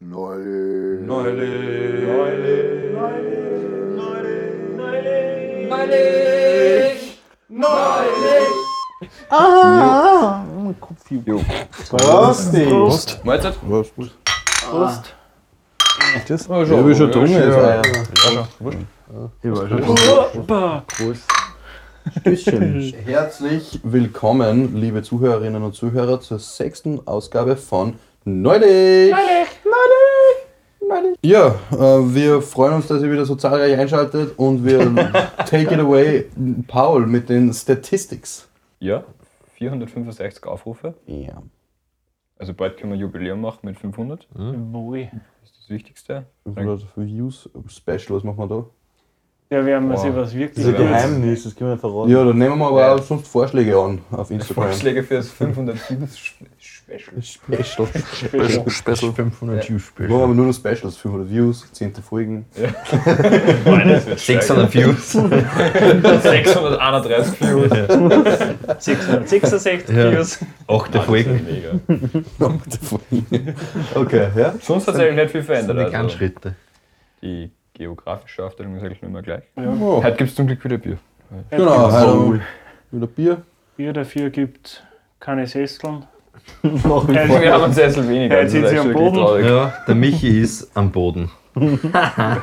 Neulich. Neulich. Neulich. Neulich. Ah, mein Kopf Jo. Prost. Prost. Mahlzeit? Was? Prost. Das? Ja, Ich hab schon jetzt. Ja, Ja. schon. Wurscht. Ich war schon. Opa. Stößchen. Herzlich willkommen, liebe Zuhörerinnen und Zuhörer, zur sechsten Ausgabe von Neulich. Neulich. Ja, äh, wir freuen uns, dass ihr wieder so zahlreich einschaltet und wir take it away, Paul, mit den Statistics. Ja, 465 Aufrufe. Ja. Also bald können wir Jubiläum machen mit 500. Wohl. Das ist das Wichtigste. Oder Views Special, was machen wir da? Ja, wir Boah. sehen, was Das wirklich ist ein. Geheimnis, das können wir nicht verraten. Ja, dann nehmen wir aber Ja. auch sonst Vorschläge an auf Instagram. Vorschläge für das 500 Views Special. Special. Special. Special. 500 Views Machen wir aber nur noch Specials, 500 Views, 10. Folgen. Nein, das wird 600 Views. 631 Views. 666 Ja. Views. Achte Folgen. Mega. Okay, ja. Sonst hat sich eigentlich nicht viel Das sind verändert. die Also, Ganzschritte. die geografische Aufteilung ist eigentlich nur immer gleich. Oh, Heute gibt es zum Glück wieder Bier. genau, heute wieder Bier. Bier dafür gibt keine Sesseln. Noch vor. Wir haben einen Sessel weniger. Heute sie echt am Boden. Ja, der Michi ist am Boden. ah,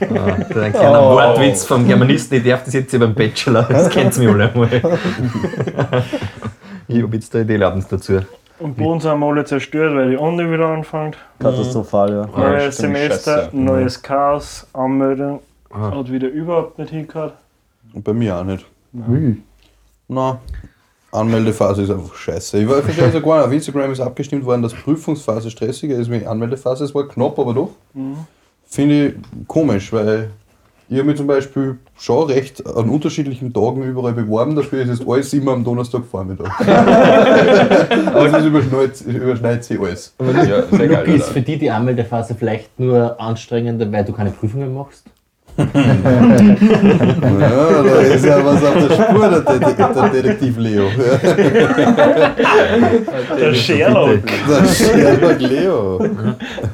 ein kleiner Oh. Wortwitz vom Germanisten, ich darf das jetzt über den Bachelor, das kennt ihr alle einmal. ich habe jetzt da Idee Labens dazu. Und bei uns haben wir alle zerstört, weil die Uni wieder anfängt. Katastrophal, ja. Ja, Neues ziemlich Semester, scheiße. neues Chaos, Anmeldung. Ah. Hat wieder überhaupt nicht hingehört. Und bei mir auch nicht. Na, Anmeldephase ist einfach scheiße. Ich verstehe gar nicht. Auf Instagram ist abgestimmt worden, dass Prüfungsphase stressiger ist wie Anmeldephase. Es war knapp, aber doch. Finde ich komisch, weil ich habe mich zum Beispiel schon recht an unterschiedlichen Tagen überall beworben. Dafür ist es alles immer am Donnerstagvormittag. also es überschneidet, überschneidet sich alles. Ja, sehr geil. Ist für die die Anmeldephase vielleicht nur anstrengender, weil du keine Prüfungen machst? Ja, da ist ja was auf der Spur, der, Det der Detektiv Leo. Der Sherlock. der Sherlock Leo.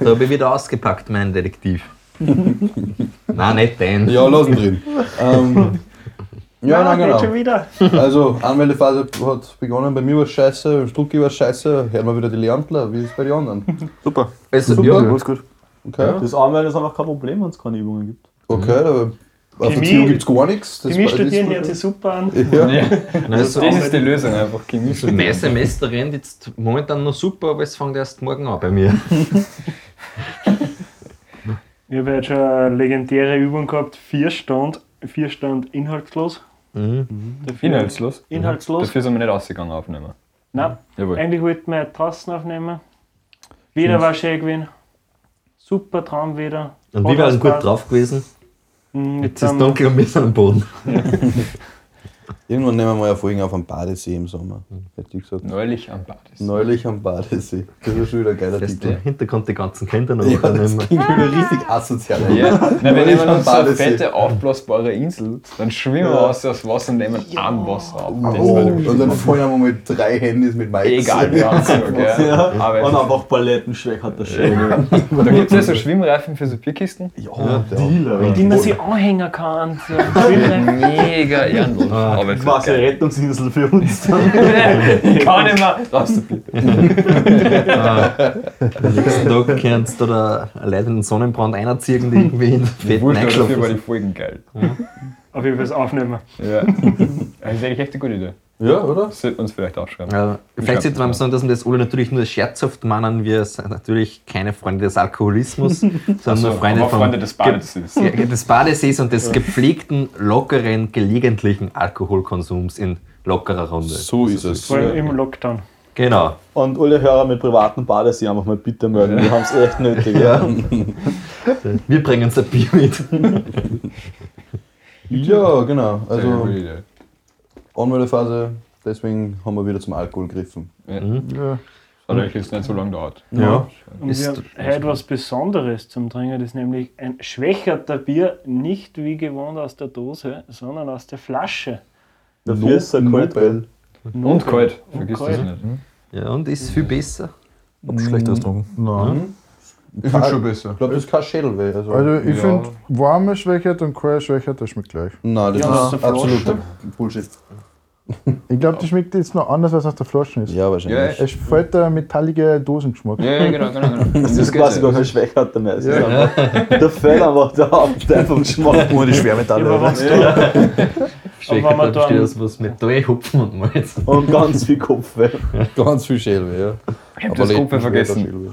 Da habe ich wieder ausgepackt, mein Detektiv. Nein, nicht den. Ja, lassen drin. Ähm, ja, nein, schon genau. wieder. Also, Anmeldephase hat begonnen. Bei mir war es scheiße, Strucki war scheiße. Hören wir wieder die Leandler. Wie ist es bei den anderen? Super. Also, Super. ja, Alles gut. Okay, Das Anmelden ist einfach kein Problem, wenn es keine Übungen gibt. okay. Da, auf Chemie- Erziehung gibt es gar nichts. Das Chemie studieren ist- hört sich super an. Ja. Ja, also, das ist die Lösung einfach. Chemie mein Semester rennt jetzt momentan noch super, aber es fängt erst morgen an bei mir. Ich habe jetzt schon eine legendäre Übung gehabt, vier Stunden, vier Stunden inhaltslos. Mhm. Dafür, Inhaltslos. Inhaltslos? Dafür sind wir nicht ausgegangen aufnehmen. Nein, Jawohl. eigentlich wollten wir draußen aufnehmen. Wieder war schön gewesen. Super Traum wieder. Und wir waren gut drauf gewesen. Mhm, Jetzt mit ist dem- dunkel und wir sind am Boden. Irgendwann nehmen wir mal eine Folge auf am Badesee im Sommer. Mhm. Hätte ich gesagt. Neulich am Badesee. Neulich am Badesee. Das ist schon wieder ein geiler Das ist der Titel. Hintergrund die ganzen Kinder noch Ja, das klingt wieder richtig asozial. Ja, na, wir nehmen am uns so eine Badesee. fette, aufblasbare Insel, dann schwimmen wir aus das Wasser und nehmen am Wasser ab. Das Oh, war und dann fallen wir mit drei Handys mit Mikes. egal, wie anziehen, gell? Ja. Aber Und einfach Palettenschweck hat das schön. da gibt es ja so Schwimmreifen für so Bierkisten. Ja, der Dealer. Die man sich anhängen kann. So. Schwimmreifen. Mega ehrenlos. Aber ist Quasi geil. Rettungsinsel für uns. Ich kann nicht mehr. Du bitte. Am nächsten Tag kannst du da allein in den Sonnenbrand einziehen, die irgendwie in den Fetten aber dafür war die. Folgen geil. Auf jeden Fall das Aufnehmen. Ja. Das ist eigentlich echt eine gute Idee. Ja, oder? Das sollten wir uns vielleicht aufschreiben. Ja, vielleicht sollte man sagen, dass wir das alle natürlich nur scherzhaft meinen. Wir sind natürlich keine Freunde des Alkoholismus, sondern nur Freunde, vom Freunde des Badesees. Ge- des Badesees und des gepflegten, lockeren, gelegentlichen Alkoholkonsums in lockerer Runde. So ist es. Vor allem im Lockdown. Genau. Und alle Hörer mit privaten Badesee einfach mal bitte melden. Wir haben es echt nötig. Ja. Wir bringen uns ein Bier mit. Ja, genau. Also. Anmeldephase, deswegen haben wir wieder zum Alkohol gegriffen. Ja. Mhm. Das hat eigentlich jetzt nicht so lange gedauert. Ja. Und Ist- wir haben heute was Besonderes zum Trinken, das ist nämlich ein schwächerter Bier, nicht wie gewohnt aus der Dose, sondern aus der Flasche. Dafür ist es ein Nobel. Und kalt. Und Vergiss kalt. das nicht. Ja, und ist viel besser. Hab schlechteres getrunken. Nein. Ich finde schon besser. Ich glaube, das ist kein Schädelweh. Also, Also ich Ja. finde, warme Schwächert und kalte Schwächert, das schmeckt gleich. Nein, das Ja, ist absoluter Bullshit. Ich glaube, die schmeckt jetzt noch anders, als aus der Flasche ist. Ja, wahrscheinlich. Es fällt der metallige Dosengeschmack. Ja, ja, genau, genau, genau. Das ist quasi gar kein Schwächert mehr. Es ist Ja. einfach, da fehlt einfach der Haupt, einfach Geschmack. Nur die Schwermetalle. Aber wenn's da, Schwächer, wenn man da da besteht aus was Metall, Hupfen und Malz. Und ganz viel Kopfweh. Ganz viel Schädelweh, ja. Ich hab das Gruppe vergessen.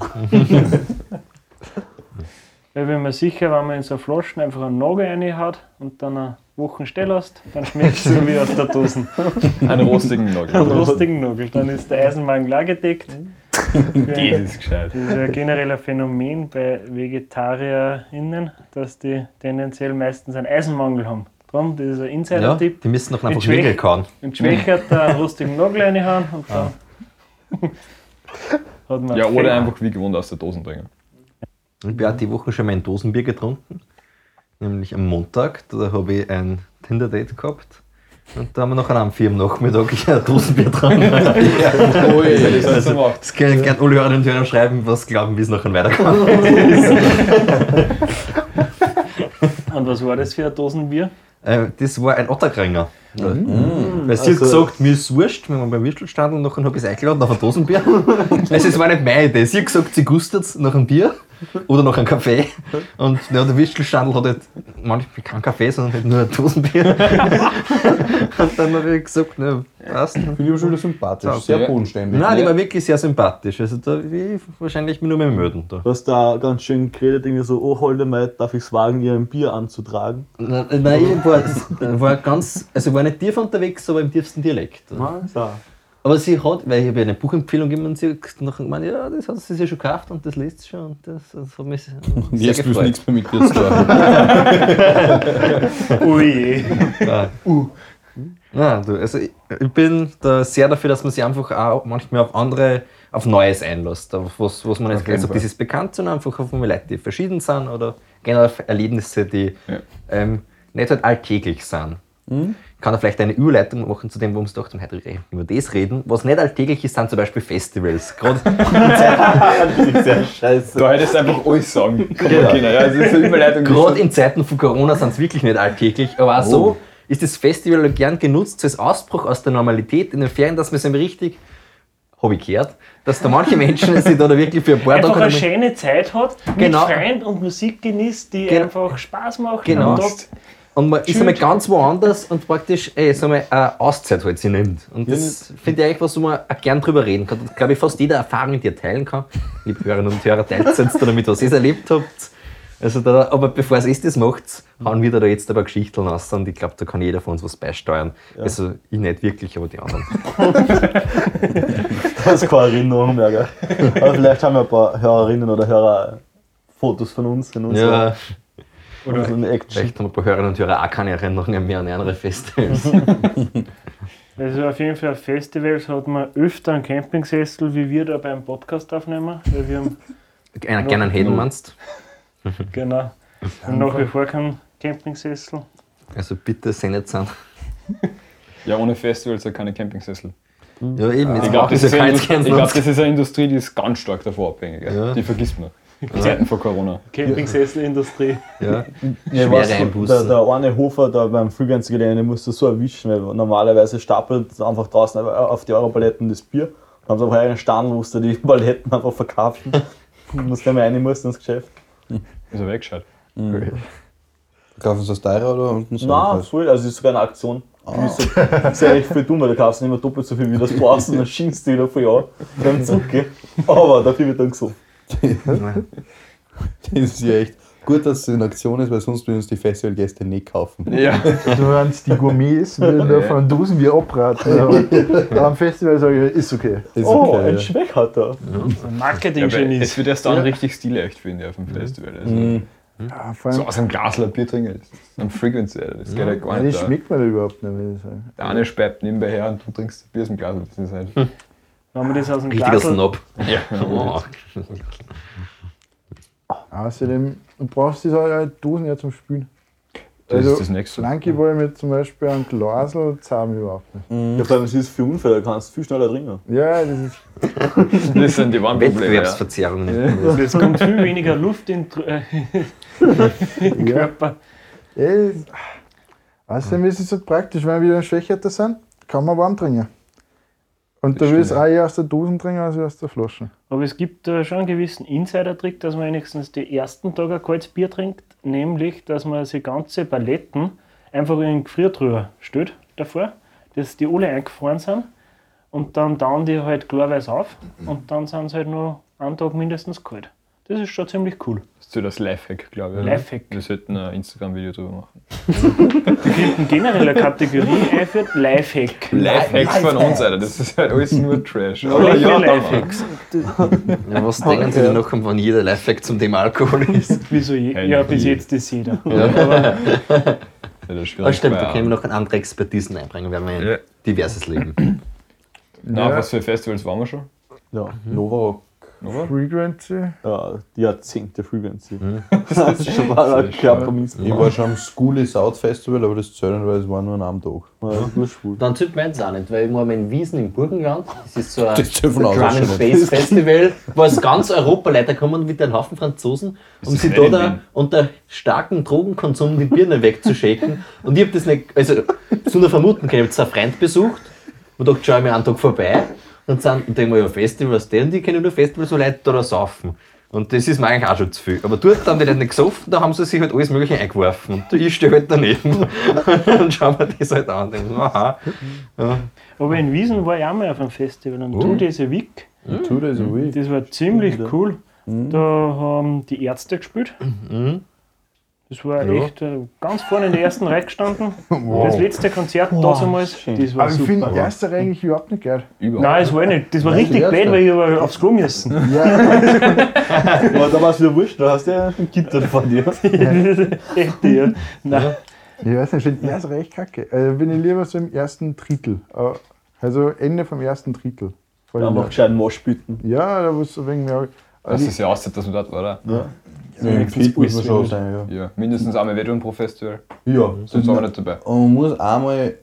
ich bin mir sicher, wenn man in so Flaschen einfach einen Nagel reinhaut und dann eine Woche stehen lässt, dann schmeckt es so wie aus der Dose. Einen rostigen Einen Nagel. rostigen Nagel. Dann ist der Eisenmangel klar gedeckt. Das ist gescheit. Das ist ja generell ein Phänomen bei VegetarierInnen, dass die tendenziell meistens einen Eisenmangel haben. Darum, das ist ein Ja, Insider-Tipp. die müssen noch einfach Nägel kauen. Und schwächert da einen rostigen Nagel reinhauen und dann hat man Ja, oder einfach wie gewohnt aus der Dose trinken. Ich habe die Woche schon mein Dosenbier getrunken. Nämlich am Montag. Da habe ich ein Tinder-Date gehabt. Und da haben wir nachher am 4 am Nachmittag ein Dosenbier dran. Ui, das ist so macht. Das können gerne alle Hörerinnen und Hörer schreiben, was glauben, wie es nachher weiterkommt. Und was war das für ein Dosenbier? Äh, das war ein Otterkringer. Mhm. Weil sie hat Also- gesagt, mir ist wurscht, wir waren beim Würstelstand und nachher habe ich sie eingeladen nach einem Dosenbier. also es war nicht meine Idee. Sie hat gesagt, sie gustet nach einem Bier oder nach einem Kaffee. Und ja, der Würstelstandl hat halt manchmal keinen Kaffee, sondern halt nur ein Dosenbier. und dann habe ich gesagt, na, passt. Finde ich aber schon wieder sympathisch. Sehr Ja. bodenständig. Nein, die war wirklich sehr sympathisch. Also da will ich wahrscheinlich mich nur mehr melden. Da. Du hast da ganz schön geredet, irgendwie so, oh holde mal, darf ich es wagen, ihr ein Bier anzutragen? Nein, nein, ich war, war ganz, also ich war nicht tief unterwegs, aber im tiefsten Dialekt. So. Aber sie hat, weil ich habe ihr eine Buchempfehlung gegeben und sie hat nachher gemeint, ja, das hat sie sich schon gekauft und das liest sie schon und das, das hat mich sehr jetzt willst du nichts mehr mit dir zu tun. Ui. Ja. Ja, du, also ich, ich bin da sehr dafür, dass man sich einfach auch manchmal auf andere, auf Neues einlässt. Auf was, was man gleich sagt, das ist bekannt, sondern einfach auf Leute, die verschieden sind oder generell auf Erlebnisse, die Ja. ähm, nicht halt alltäglich sind. Ich kann da vielleicht eine Überleitung machen zu dem, wo wir uns gedacht haben, heute über das reden. Was nicht alltäglich ist, sind zum Beispiel Festivals. Gerade Sehr scheiße. Du hättest einfach alles sagen. Genau. können. Ja, das ist eine Überleitung. Gerade in Zeiten von Corona sind es wirklich nicht alltäglich, aber auch so ist das Festival gern genutzt so als Ausbruch aus der Normalität in den Ferien, dass man es eben richtig, habe ich gehört, dass da manche Menschen sich da wirklich für ein paar Einfach Tage eine schöne Zeit hat, Genau. mit Freunden und Musik genießt, die Genau. einfach Spaß macht. Genau. Und da- und man ist einmal ganz woanders und praktisch ey, so eine Auszeit halt sie nimmt. Und das finde ich eigentlich was, wo man auch gern drüber reden kann. Und glaube ich, fast jede Erfahrung mit dir teilen kann. Liebe Hörerinnen und Hörer, teilt da damit, was ihr erlebt habt. Also da, aber bevor es ist, das macht, hauen wir da jetzt aber Geschichten raus und ich glaube, da kann jeder von uns was beisteuern. Also ich nicht wirklich, aber die anderen. Das ist keine Erinnerung mehr, gell? Aber vielleicht haben wir ein paar Hörerinnen oder Hörer Fotos von uns in unserer, Ja, in unserer Action. vielleicht haben ein paar Hörerinnen und Hörer auch keine Erinnerungen mehr an andere Festivals. Also auf jeden Fall auf Festivals hat man öfter einen Campingsessel, wie wir da beim Podcast aufnehmen. Weil wir haben Einer gerne einen Heden meinst? genau, haben nach wie vor keinen Campingsessel. Also bitte nicht sein. Ja, ohne Festivals ja keine Campingsessel. Ja, eben, Ich glaube, das, es ist ja eine glaub, das ist eine Industrie, die ist ganz stark davor abhängig. Ja. Die vergisst man. Zeiten vor Corona. Campingsesselindustrie. Ja. Ja, weißt du, der, der eine Hofer da beim Fluggelände den musst du so erwischen, weil normalerweise stapelt einfach draußen auf die Europaletten das Bier. Dann haben sie einfach einen Stand, wo du die Paletten einfach verkaufen. Du musst nicht mehr rein musst ins Geschäft. Ist er weggeschaut. Kaufen sie das teurer oder unten so? Nein, voll, also es ist sogar eine Aktion. Du musst halt- Das ist ja echt viel dumm, weil du kaufst nicht mehr doppelt so viel, wie du das brauchst und dann schienst du wieder von Jahr beim Zurückgehen. Aber dafür wird dann gesucht. Das ist ja echt gut, dass es in Aktion ist, weil sonst würden uns die Festivalgäste nicht kaufen. Ja. Du meinst, die Gourmets würden da von Dosenbier abraten. Aber am Festival sage ich, ist okay. Ist Oh, okay, ein ja. Schmeck hat er. Ja, Marketing-Genie. es wird erst dann richtig stilecht, finde ich, auf dem Festival. Also, Ja, vor So aus einem Glas Bier trinken, ein Frequency, das geht ja gar ja, nicht. das da. schmeckt mir da überhaupt nicht, will ich sagen. Der eine speibt nebenbei her und du trinkst Bier aus dem Glas. Das ist halt. Wenn man das aus dem Richtiger Glas Snob. Ja, Oh. Außerdem, du brauchst diese Dosen ja zum Spülen. Das Also, ist das nächste. Flankyball mit zum Beispiel einem Glasl zahlen wir überhaupt nicht. Ja, vor allem, es ist für Unfälle, da kannst du viel schneller trinken. Ja, das ist. Das sind die wahren Probleme. Ja. Wettbewerbsverzerrungen. Es kommt viel weniger Luft in, äh, den Körper. Ja, außerdem ist es so praktisch, wenn wir wieder schwächer sind, kann man warm trinken. Und da will es auch eher aus der Dose trinken als aus der Flasche. Aber es gibt äh, schon einen gewissen Insider-Trick, dass man wenigstens die ersten Tage ein kaltes Bier trinkt, nämlich, dass man die ganze Paletten einfach in den Gefriertruhe stellt davor, dass die alle eingefroren sind und dann tauen die halt klarweise auf und dann sind sie halt nur einen Tag mindestens kalt. Das ist schon ziemlich cool. Das ist so das Lifehack, glaube ich. Lifehack. Wir sollten ein Instagram-Video drüber machen. Wir könnten generell eine Kategorie einführen, Lifehack. Lifehacks von uns, Alter. Das ist halt alles nur Trash. Aber ja, Lifehacks. Ja, was denken Sie denn noch, wenn jeder Lifehack zum Thema Alkohol ist? Wieso je? Ja, bis jetzt ist jeder. Ja, das ist Ah, stimmt, da können wir noch andere Expertisen einbringen, wir ein Ja. diverses Leben. Na, Ja. was für Festivals waren wir schon? Ja, Nova Nova? Frequency. ja, die Jahrzehnte Frequency. Das ist schon mal ein Körpermist. Ich war schon am Schoolie South Festival, aber das zählt nicht, weil es war nur an einem Tag. Ja. Dann zählt meins auch nicht, weil ich war in Wiesen im Burgenland. Das ist so ein Drum and. Bass Festival, wo aus ganz Europa Leute kommen mit einem Haufen Franzosen, um nicht da, da unter starkem Drogenkonsum die Birne wegzuschicken. Und ich habe das nicht, also zu nur vermuten können. Ich habe jetzt einen Freund besucht und dachte, schau ich mir einen Tag vorbei und dann und denke mir, ja, Festival, was denn? Die kennen nur Festivals, wo Leute da saufen. Und das ist mir eigentlich auch schon zu viel. Aber dort haben die Leute nicht gesoffen, da haben sie sich halt alles Mögliche eingeworfen. Und ich stehe halt daneben und schau mir das halt an und denke, aha. Ja. Aber in Wiesen war ich auch mal auf einem Festival und Two Days a Week. Two days a week. Das war ziemlich cool. Da haben die Ärzte gespielt. Das war echt äh, ganz vorne in der ersten Reihe gestanden. Das letzte Konzert damals, das war Aber ich super. finde erste Reihe eigentlich überhaupt nicht geil. Überall. Nein, das war nicht. Das war Nein, die richtig blöd, weil ich aber aufs Klo müssen. Ja, Aber da war es wieder wurscht, da hast du ja ein Gitter vor dir. Echt, ja. Nein. ich weiß nicht, ich finde erste Reihe echt kacke. Also bin ich lieber so im ersten Drittel. Äh, Also Ende vom ersten Drittel. Da in einfach der- gescheiten Moschbüten. Ja, da muss so wegen mehr. Das ist ja aussieht, dass man dort war, oder? Ja. Ja, Im Pit muss man schon sein, ja. Ja. Mindestens einmal Wettrennen pro Festival. Ja, Sonst waren wir nicht dabei. Und man muss einmal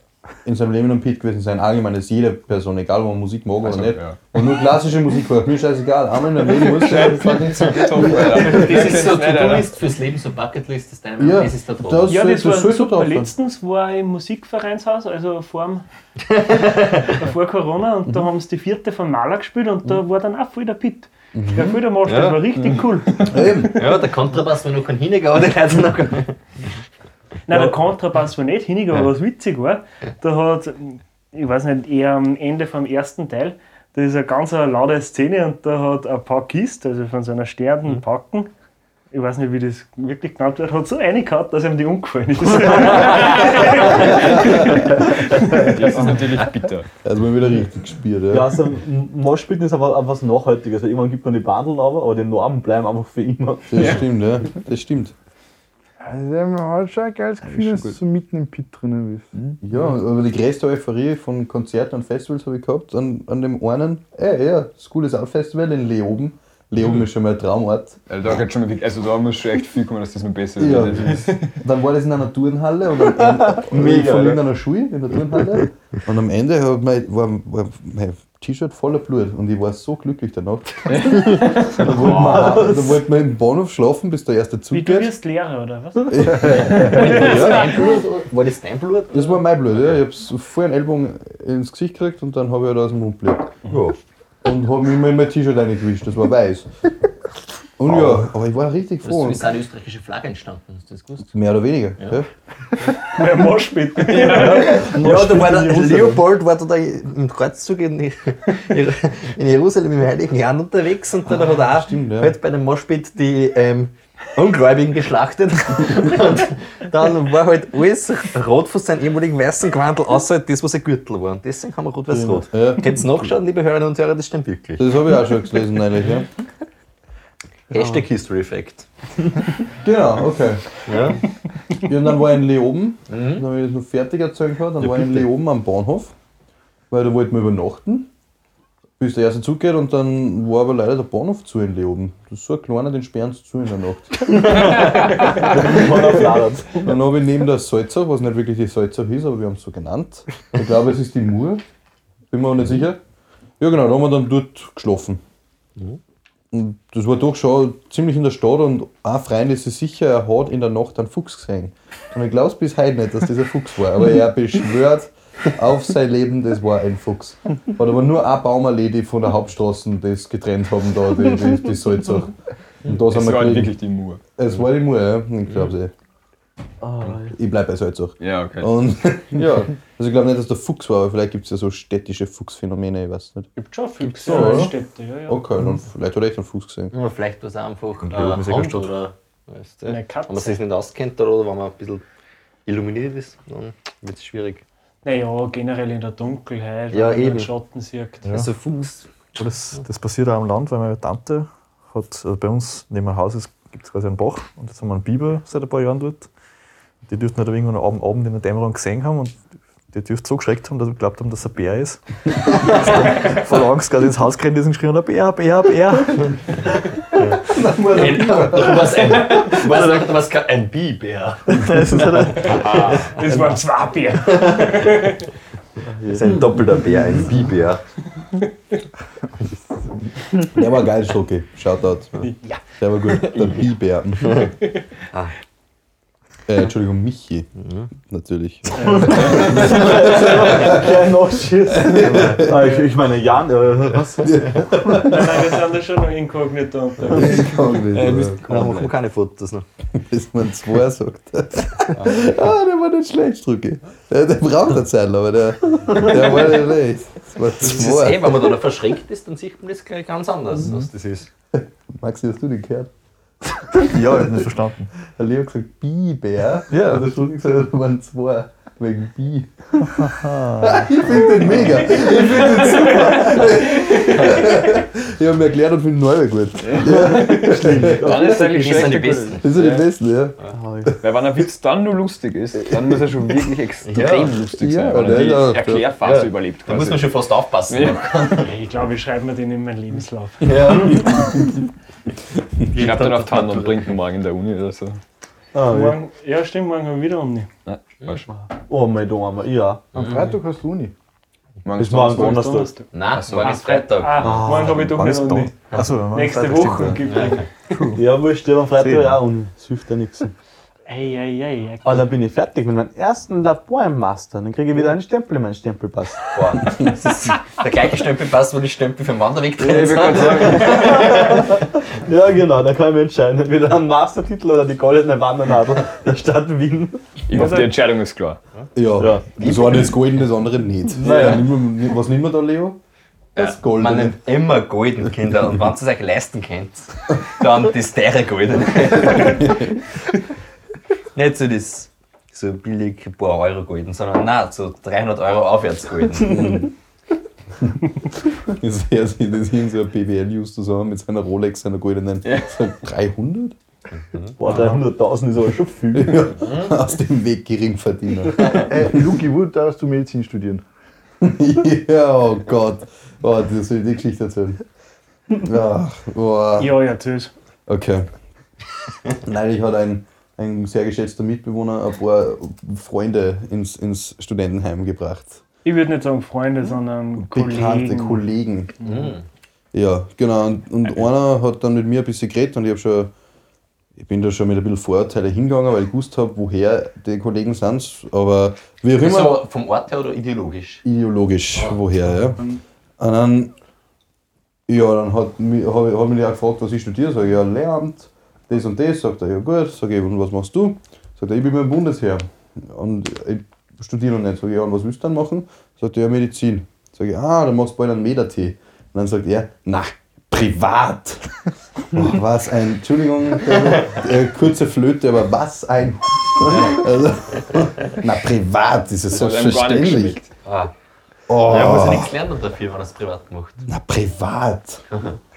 in seinem Leben am Pit gewesen sein. Allgemein ist jede Person, egal ob man Musik mag Also, oder nicht. ja. Und nur klassische Musik hört, mir scheißegal. Einmal in meinem Leben muss sein. fucking- Das ist so Alter. To-Do-List fürs Leben, so Bucketlist, das deine Ja, das ist da drauf. das- Ja, das das war so super. Letztens war ich im Musikvereinshaus, also vor, vor Corona, und da haben sie die vierte von Maler gespielt und da war dann auch voll der Pit. Ja, voll der Marsch, das Ja. war richtig cool. Eben. Ja, der Kontrabass war noch kein Hiniger, aber der hat noch Nein, der Kontrabass war nicht hinig, aber was witzig war, da hat, ich weiß nicht, eher am Ende vom ersten Teil, da ist eine ganz eine laute Szene und da hat ein Packist, also von so einer sterbenden Packen, ich weiß nicht, wie das wirklich genannt wird, hat so reingehauen, dass ihm die umgefallen ist. Das ist natürlich bitter. Also mal wieder richtig gespielt, ja. Ja, also M- Moschbüten ist aber auch was Nachhaltiges. Weil irgendwann gibt man die Bandeln aber, aber die Normen bleiben einfach für immer. Das stimmt, ja. Das stimmt. Also man hat schon ein geiles Gefühl, dass du so mitten im Pit drinnen bist. Ja, aber die größte Euphorie von Konzerten und Festivals habe ich gehabt an, an dem einen, äh, ja, das coole Sound-Festival in Leoben. Leoben ist schon mal ein Traumort. Also da, schon mal, also da muss schon echt viel kommen, dass das noch besser Ja. wird. Dann war das in einer Turnhalle und am Ende von irgendeiner Schule in der Turnhalle. Und am Ende hat mein, war, war mein T-Shirt voller Blut und ich war so glücklich danach. da, wollten wir, wir im Bahnhof schlafen, bis der erste Zug Wie du wirst Lehrer, oder was? Blut, war das dein Blut? Das war mein Blut, ja. Ich hab's voll einen Ellbogen ins Gesicht gekriegt und dann habe ich halt aus dem Mund Blut. Ja. Und habe mich mal in mein T-Shirt reingewischt, das war weiß. Und ja, aber ich war richtig froh. ist auch die österreichische Flagge entstanden, hast du das gewusst? Mehr oder weniger. Ja. Mein Moschpit. Ja, da war der Leopold war da, da im Kreuzzug in, in Jerusalem im Heiligen Jahr unterwegs und dann hat er auch stimmt, ja. halt bei dem Moschpit die ähm, Ungläubigen geschlachtet. und dann war halt alles rot von seinem ehemaligen weißen Gewandel, außer das, was ein Gürtel war. Und deswegen haben wir rot-weiß-rot. Ja. Könnt ihr nachschauen, liebe Hörerinnen und Hörer, das stimmt wirklich. Das habe ich auch schon gelesen, neulich. Ja. Hashtag History Fact. Genau, okay. Ja. Ja, und dann war ich in Leoben, dann habe ich das noch fertig erzählt dann war ich in Leoben am Bahnhof, weil da wollten wir übernachten. Bis der erste Zug geht und dann war aber leider der Bahnhof zu in Leoben. Das ist so ein kleiner, den sperren sie zu in der Nacht. Dann habe ich neben der Salzach, was nicht wirklich die Salzach ist, aber wir haben es so genannt. Ich glaube, es ist die Mur. Bin mir auch nicht sicher. Ja, genau, da haben wir dann dort geschlafen. Und das war doch schon ziemlich in der Stadt und ein Freund ist sich sicher, er hat in der Nacht einen Fuchs gesehen. Und ich glaube bis heute nicht, dass das ein Fuchs war. Aber er beschwört auf sein Leben, das war ein Fuchs. Hat aber nur ein Baumallee, die von der Hauptstraße das getrennt haben, da, die, die, die Salzach. Und da sind Das wir war halt wirklich die Mur. Es war die Mur, ja. Ich glaube eh. Ich bleibe bei Salzach. Ja, okay. Und ja, also ich glaube nicht, dass der Fuchs war, aber vielleicht gibt es ja so städtische Fuchsphänomene, ich weiß nicht. Gibt schon Füchse so, in? Städte, ja, ja. Okay, dann vielleicht hat er echt einen Fuchs gesehen. Oder vielleicht war es auch einfach Und äh, Leoben ist ja keine Hand Stadt. oder weißt du, Eine wenn Katze. man sich nicht auskennt oder wenn man ein bisschen illuminiert ist, dann wird es schwierig. Naja, generell in der Dunkelheit, Ja, wenn man eben. Schatten sieht. Also Fuchs. Aber das, das passiert auch am Land, weil meine Tante hat, also bei uns neben dem Haus gibt es quasi einen Bach und jetzt haben wir einen Biber seit ein paar Jahren dort. Die dürften halt irgendwann am Abend, Abend in der Dämmerung gesehen haben und die dürften so geschreckt haben, dass sie geglaubt haben, dass es ein Bär ist. Voll Angst, gerade ins Haus gerannt ist und geschrien haben, Bär, Bär, Bär. Ein, was ein, was, was kann ein Bibär? Das ist, ein, Das waren zwei Bier. Das ist ein doppelter Bär, ein Bibär. Der war geil, Stocki. Shoutout. Ja. Der war gut. Der Bibär. Ah. Äh, Entschuldigung, Michi. Natürlich. Kein Nachschießen. Ah, ich, ich meine, Jan, äh, was? Nein, nein, wir sind da schon noch inkognito unterwegs. Nicht, Äh, dann machen wir keine Fotos noch. bis man zwei sagt. ah, der war nicht schlecht, Strucki. Der, der braucht eine Zeit, aber der, der war nicht schlecht. Das war Das ist zwei. eh, wenn man da noch verschränkt ist, dann sieht man das gleich ganz anders, was das ist. Maxi, hast du den gehört? Ja, ich hab nicht verstanden. Der Leo hat gesagt Bibär. Ja. Und der Strucki gesagt, das waren zwei. Wegen Bi. ich finde den mega. Ich finde den super. ich habe mir erklärt und finde ihn neu gut. Dann ist eigentlich Die sind die. Besten. Das sind die Besten, ja. Weil wenn ein Witz dann nur lustig ist, dann muss er schon wirklich extrem lustig Ja, sein, weil der er die Erklärphase Ja. überlebt. Da muss man schon fast aufpassen. Ja. Ich glaube, ich schreibe mir den in meinen Lebenslauf. Ich schreibe dann auf Hand und bringt ihn morgen in der Uni oder so. Ah, ja. Morgen, ja, stimmt, morgen haben wir wieder Uni. Falsch. Oh mein Gott, ja. Am Freitag hast du Uni. Morgen ist morgen Donnerstag. Nein, morgen ist Freitag. Ah, morgen habe ich doch nicht Uni. Achso, Nächste Freitag Woche gibt es. ja. Ja, wurscht, ja, am Freitag ja auch Uni. Das hilft ja nichts. Ei, ei, ei. Aber dann bin ich fertig mit meinem ersten Labor im Master. Dann kriege ich wieder einen Stempel in meinen Stempelpass. Boah, das ist der gleiche Stempelpass, wo die Stempel für den Wanderweg Ja, drin sind. Ja, genau, dann kann ich mich entscheiden. Entweder einen Mastertitel oder die goldene Wandernadel der Stadt Wien. ich hoffe, die Entscheidung ist klar. Ja, Ja. das eine ist golden, das andere nicht. Naja. Was nehmen wir da, Leo? Das Man Goldene. nimmt immer golden, Kinder. Und wenn ihr es euch leisten könnt, dann das teure goldene. Nicht so das so billig ein paar Euro golden, sondern nein, so 300 Euro aufwärts golden. Ich sehe sich das hin, so ein BWL-News zusammen mit seiner Rolex, seiner goldenen. So 300? Boah, 300.000 ist aber schon viel. Aus dem Weg Geringverdiener. Ey, Luki, wo darfst du Medizin studieren? ja, oh Gott. Oh, das soll ich die Geschichte erzählen. Ach, boah. Ja, ja, tschüss. Okay. Neulich hat ein, ein sehr geschätzter Mitbewohner ein paar Freunde ins, ins Studentenheim gebracht. Ich würde nicht sagen Freunde, sondern Bekannte Kollegen. Kollegen. Ja, genau. Und, und einer hat dann mit mir ein bisschen geredet und ich habe schon, ich bin da schon mit ein bisschen Vorurteile hingegangen, weil ich gewusst habe, woher die Kollegen sind. Aber wie auch immer, So vom Ort her oder ideologisch? ideologisch, woher, ja. Und dann, ja, dann hat mich, hab, ich- hat mich auch gefragt, was ich studiere. Sag ich, ja, Lehramt, das und das. Sagt er, ja gut. Sag ich, und was machst du? Sagt er, ich bin beim Bundesheer. Und ich studiere noch nicht. Sag ich, ja, und was willst du dann machen? Sagt er, ja, Medizin. Sag ich, ah, dann machst du bald einen Medatee. Und dann sagt er, na, privat. Oh, was ein, Entschuldigung, äh, kurze Flöte, aber was ein. Also, na, privat, ist gar nicht selbstverständlich. Ah. Oh, Ja, muss ja nichts lernen dafür, wenn er es privat macht. na, privat.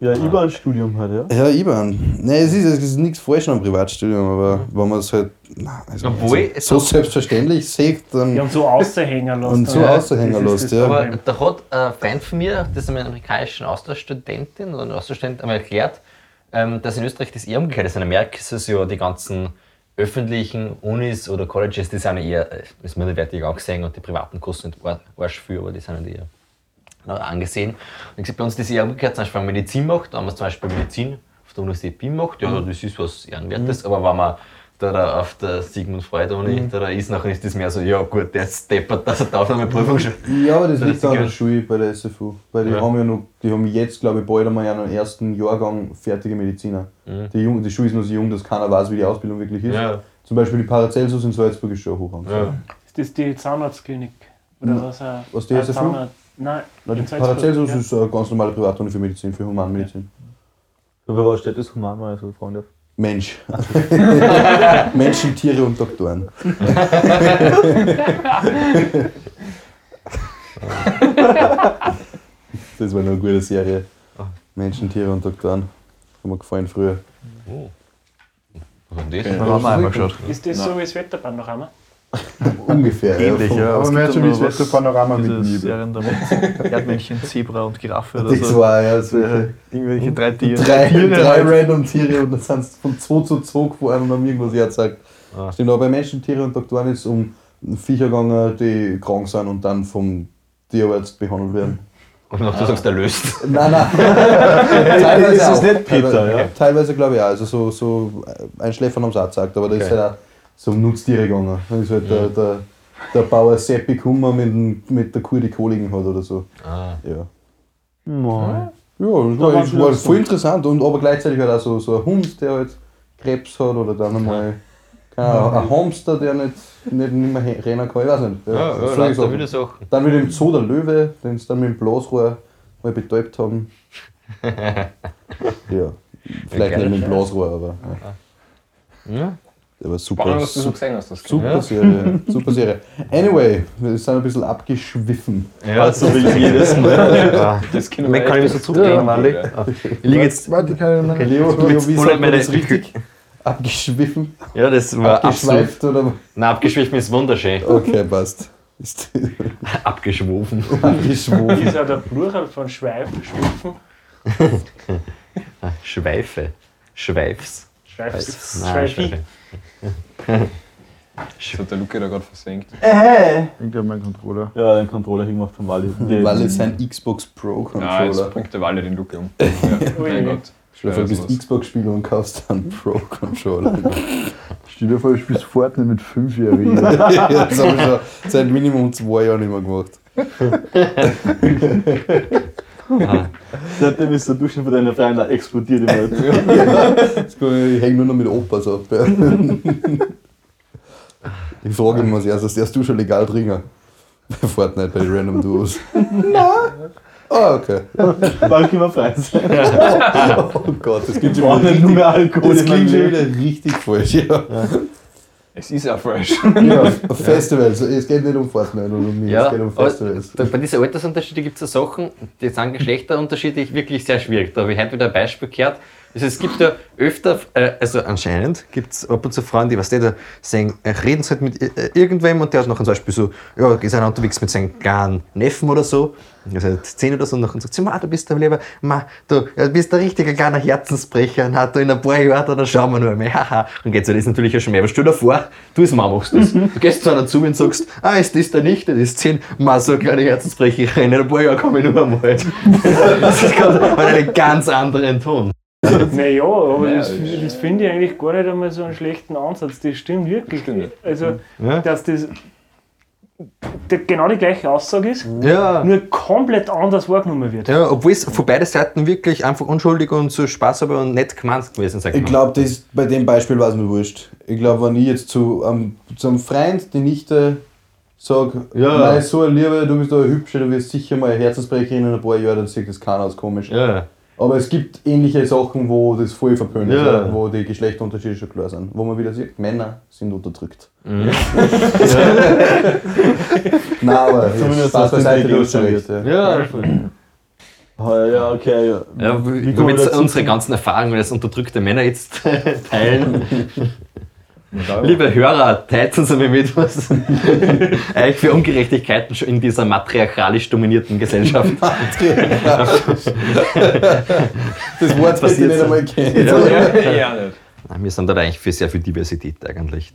Ja, überall ein Studium hat, ja. Ja, IBAN. Nein, es ist, es ist nichts falsch am Privatstudium, aber wenn man es halt na, also Obwohl, also so selbstverständlich sieht, dann. Die haben so außerhängen lassen. Und so Ja, außerhängen ist lässt, ja. Aber da hat ein Freund von mir, das ist eine amerikanische Austauschstudentin oder ein Austauschstudent, einmal erklärt, ähm, dass in Österreich das eher umgekehrt ist. In Amerika ist es ja die ganzen öffentlichen Unis oder Colleges, die sind ja eher äh, als minderwertig angesehen und die privaten kosten nicht ar- arsch viel, aber die sind ja eher angesehen. Und ich gesagt, bei uns ist das eher umgekehrt, zum Beispiel wenn man Medizin macht, wenn man zum Beispiel Medizin auf der Universität Wien macht, ja, das ist was Ehrenwertes, aber wenn man da, da auf der Sigmund Freud Uni da, da ist, nachher ist das mehr so, ja gut, der ist deppert, dass er die Aufnahmeprüfung schon Ja, aber das Das liegt ist an der. Schule bei der SFU. Weil die Ja. haben ja noch, die haben jetzt, glaube ich, bald einmal einen ersten Jahrgang fertige Mediziner. Die, Jung, die Schule ist noch so jung, dass keiner weiß, wie die Ausbildung wirklich ist. Ja. Zum Beispiel die Paracelsus in Salzburg ist schon hoch angesehen. Ist das die Zahnarztklinik? Oder was? äh, Was, die äh, SFU? Zahnarzt- Nein, Na, die Paracelsus ja. ist eine ganz normale Privatuni für Medizin, für Humanmedizin. So, für was steht das Human mal so, Freunde? Mensch. Menschen, Tiere und Doktoren. das war noch eine gute Serie. Menschen, Tiere und Doktoren. Hat mir gefallen früher. Was hat das? Da haben wir einmal geschaut. Ist das so wie das Wetterpanorama? Ungefähr. Ähnlich, ja. Aber es mehr da wie noch das was- Wetterpanorama mit Nebel. Erdmännchen, Zebra und Giraffe oder Das so. war ja so. Äh, Irgendwelche drei Tiere. Drei, Tiere drei halt. random Tiere und dann sind von 2 zu 2 gefahren und haben irgendwas herzagt. Ah. Stimmt, aber bei Menschen, Tiere und Doktoren ist es um Viecher gegangen, die krank sind und dann vom Tierarzt behandelt werden. Und noch du sagst, der löst. Nein, nein. teilweise ist es auch. nicht Peter, teilweise, ja? Teilweise glaube ich auch. Also so, so ein Schläfern haben sie auch gesagt, aber da ist Okay. halt auch so um Nutztiere gegangen. Da ist halt der, der, der Bauer Seppi Kummer mit, mit der Kuh, die Koligen hat oder so. Ah. Ja. Nein. Ja, das war, das war voll interessant und aber gleichzeitig halt auch so, so ein Hund, der halt Krebs hat oder dann einmal keine Ahnung, ein Hamster, der nicht, nicht, nicht mehr rennen kann, ich weiß nicht. Ja, ja, solche lauter Sachen. wilde Sachen. Dann wieder im Zoo der Löwe, den sie dann mit dem Blasrohr mal betäubt haben. ja, vielleicht nicht mit dem Blasrohr, aber ja. Ja. War super. Spannend, was du so super gesehen hast. Das Super Ja. Serie, super Serie. Anyway, wir sind ein bisschen abgeschwiffen. Ja, Also wie jedes Mal. Das Kino Man kann ich so zurücklegen, Mann. Ich liege jetzt. Warte, ich kann Okay, Leo, Leo wie sagt man das richtig? Abgeschwiffen? Ja, das war absolut. Abgeschweift oder? Nein, abgeschwiffen ist wunderschön. Okay, passt. Ist Abgeschwofen. abgeschwofen. ist ja der Plural von Schweif, Schwiffen. Schweife. Schweifs. Schweif, Nein, Schweifi. Das hat der Luke da gerade versenkt. Ich glaube, mein Controller. Ja, den Controller hingemacht von Wally. Weil es ein Xbox Pro Ja, jetzt Controller. bringt der Walle den Luke um. Ja, mein Gott. Stell dir vor, du bist. Xbox-Spieler und kaufst einen Pro Controller. Stell dir vor, du spielst Fortnite mit Fünfjährigen. ja, das habe ich schon seit Minimum zwei Jahren nicht mehr gemacht. Seitdem ist der Duschen von deiner Freundin explodiert immer. Jetzt kann Ich ich hänge nur noch mit Opas ab. Ja. Ich frage ihn als erstes, darfst du schon legal trinken? Bei Fortnite, bei den Random Duos. Nein. Ah, okay. Wann können wir frei sein? Oh Gott, das klingt schon wieder richtig falsch. Ja. Es ist auch falsch. Ja, Festivals. Es geht nicht um Fortnite oder um mich, Ja, es geht um aber Festivals. da, bei diesen Altersunterschieden gibt es so Sachen, die sind geschlechterunterschiedlich wirklich sehr schwierig. Da habe ich heute wieder ein Beispiel gehört. Also es gibt ja öfter, äh, also anscheinend gibt es ab und zu Frauen, die was die da sagen, äh, reden sie halt mit äh, irgendwem und der hat nachher zum Beispiel so, ja, ist einer unterwegs mit seinem kleinen Neffen oder so, also halt 10 oder so, und nachher sagt sie, du bist aber lieber, ma, du ja, du bist ein richtiger kleiner Herzensbrecher, na, du in ein paar Jahren, dann schauen wir nur mal, haha. Und geht so, das ist natürlich ein Schmäh, aber stell dir vor, du als Mann machst das. Du gehst zu einer zu und sagst, ah, ist das der Nichte, das ist 10, ma, so eine kleine Herzensbrecherin, in ein paar Jahren komme ich nur einmal. Das hat einen ganz anderen Ton. Naja, aber Naja, das, das- finde ich eigentlich gar nicht einmal so einen schlechten Ansatz. Das stimmt wirklich. Stimmt. Also, Ja. dass das genau die gleiche Aussage ist, Ja. nur komplett anders wahrgenommen wird. Ja, obwohl es von beiden Seiten wirklich einfach unschuldig und so Spaß aber und nett gemeint gewesen sein Ich glaube, das bei dem Beispiel war es mir wurscht. Ich glaube, wenn ich jetzt zu, ähm, zu einem Freund, die Nichte, sage, Ja. nein, so eine Liebe, du bist da eine hübsche, du wirst sicher mal eine Herzensbrecherin in ein paar Jahren, dann sieht das keiner als komisch. Ja. Aber es gibt ähnliche Sachen, wo das voll verpönt ist, Ja. ja, wo die Geschlechterunterschiede schon klar sind. Wo man wieder sieht, Männer sind unterdrückt. Nein, aber Zumindest den beiseite, du hast schon recht. Ja. Ja, Ah, ja, okay. Ja. Ja, jetzt unsere ganzen Erfahrungen als unterdrückte Männer jetzt teilen. Liebe Hörer, teilt uns einmal mit, was euch für Ungerechtigkeiten schon in dieser matriarchalisch dominierten Gesellschaft Das Wort hätte ich passiert nicht einmal kennt. Ja, ja, nicht. Nein, Wir sind da eigentlich für sehr viel Diversität eigentlich.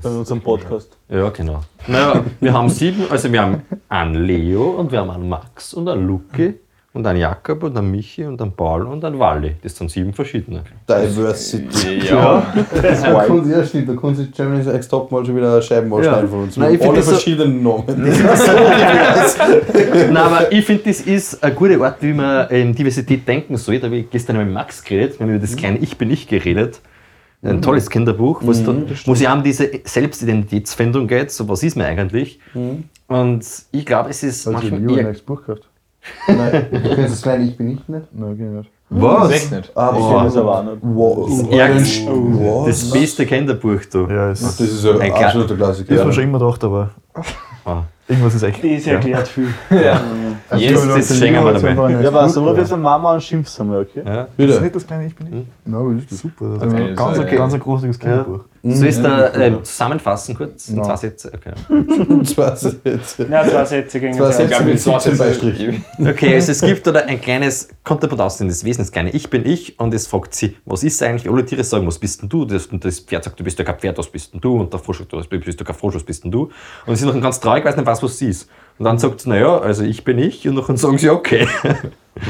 Bei unserem Podcast. Ja, genau. Naja, wir haben sieben, also wir haben einen Leo und wir haben einen Max und einen Luki und einen Jakob und einen Michi und einen Paul und einen Wally. Das sind sieben verschiedene. Diversity. Ja, Da kommt, ja, stimmt, da kommt sich Germany's Next Topmodel schon wieder Scheibenbau Ja. schneiden von uns. Nein, ich alle das so- verschiedenen Namen. Nein, aber ich finde, das ist eine gute Art, wie man in Diversität denken soll. Da habe ich gestern mit Max geredet, wir haben über das kleine Ich bin ich geredet. Ein tolles Kinderbuch, wo es da, wo es ja um diese Selbstidentitätsfindung geht, so was ist man eigentlich. Und ich glaube, es ist Hast du manchmal lieber ein eher, nächstes Buch gekauft? Nein, das kleine Ich bin ich nicht? Nein, geh nicht. was? echt nicht. Ah, Ich kenne das aber auch nicht. Wow. Das beste Kinderbuch da. Ja, es Das ist ein Ein absoluter Klassiker. ist mir schon immer gedacht, aber Ah. Irgendwas ist echt. Das erklärt viel. Yes, das schenken wir dabei. Ja, was, ruf jetzt eine Mama und schimpf's einmal, okay? Ja. Das ist Bitte. nicht das kleine Ich bin ich. Nein, was ist das? Super, das ist Okay, ein ganz, so, ein- ja. ganz ein großartiges Kinderbuch. Soll ich es da ähm, zusammenfassen kurz? In Ja. zwei Sätze? Okay. Zwei Sätze. Nein, zwei Sätze gegen Zwei das Sätze mit glaube, 17 Beistrichen. Okay, also es gibt da ein kleines das Wesen, das kleine Ich bin ich und es fragt sie, was ist eigentlich? Alle Tiere sagen, was bist denn du? Das, und das Pferd sagt, du bist ja kein Pferd, was bist denn du? Und der Frosch sagt, du bist ja kein Frosch, was bist denn du? Und sie sind noch ganz traurig, weiß nicht, was, was sie ist. Und dann sagt sie, naja, also ich bin ich. Und dann sagen sie, okay.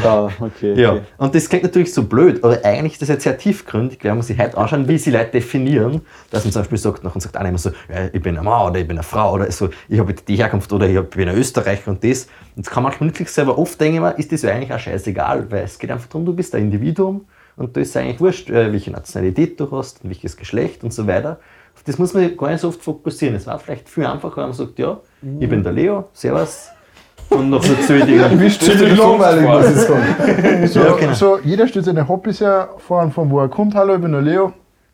Ja, okay. Ja. okay. Und das klingt natürlich so blöd, aber eigentlich ist das jetzt sehr tiefgründig, wenn man sich heute anschauen, wie sie Leute definieren. Dass man zum Beispiel sagt, nachher sagt einer immer so, ja, ich bin ein Mann oder ich bin eine Frau oder so, ich habe die Herkunft oder ich bin ein Österreicher und das. Und das kann man wirklich selber oft denken, ist das ja eigentlich auch scheißegal, weil es geht einfach darum, du bist ein Individuum und da ist eigentlich wurscht, äh, welche Nationalität du hast und welches Geschlecht und so weiter. Auf das muss man gar nicht so oft fokussieren. Es war vielleicht viel einfacher, wenn man sagt, ja, ich bin der Leo, servus. Und noch dazu die Ziemlich langweilig, muss ich sagen. So, Ja, genau. so, jeder stellt seine Hobbys her, vor von wo er kommt. Hallo, ich bin der Leo.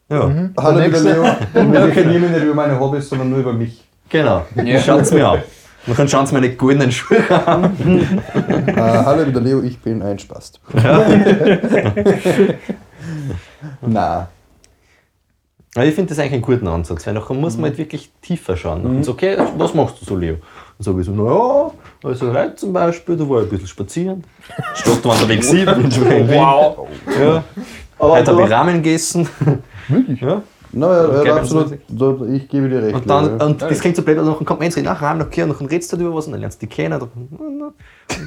ja. Hallo, Der lieber nächste. Leo. Wir definieren nicht über meine Hobbys, sondern nur über mich. Genau, schaut's mir an. Und dann schauen sie meine goldenen Schuhe an. Äh, hallo, ich bin der Leo, ich bin ein Spast. Na, Ja, ich finde das eigentlich einen guten Ansatz, weil nachher muss man halt wirklich tiefer schauen. Nachher so, okay, was machst du so, Leo? Und sage ich so, naja, also heute zum Beispiel, da war ich ein bisschen spazieren. Statt waren der Weg 7, bin schon in Wien. Wow. Ja. Aber Heute habe ich Ramen gegessen. Wirklich? Ja. naja, Okay, ja, absolut. Da- Ich gebe dir recht. Und, dann, und das klingt so blöd, und dann kommt man ins Reden, ach, Ramen, okay, und dann redest du über was und dann lernst du die kennen. Und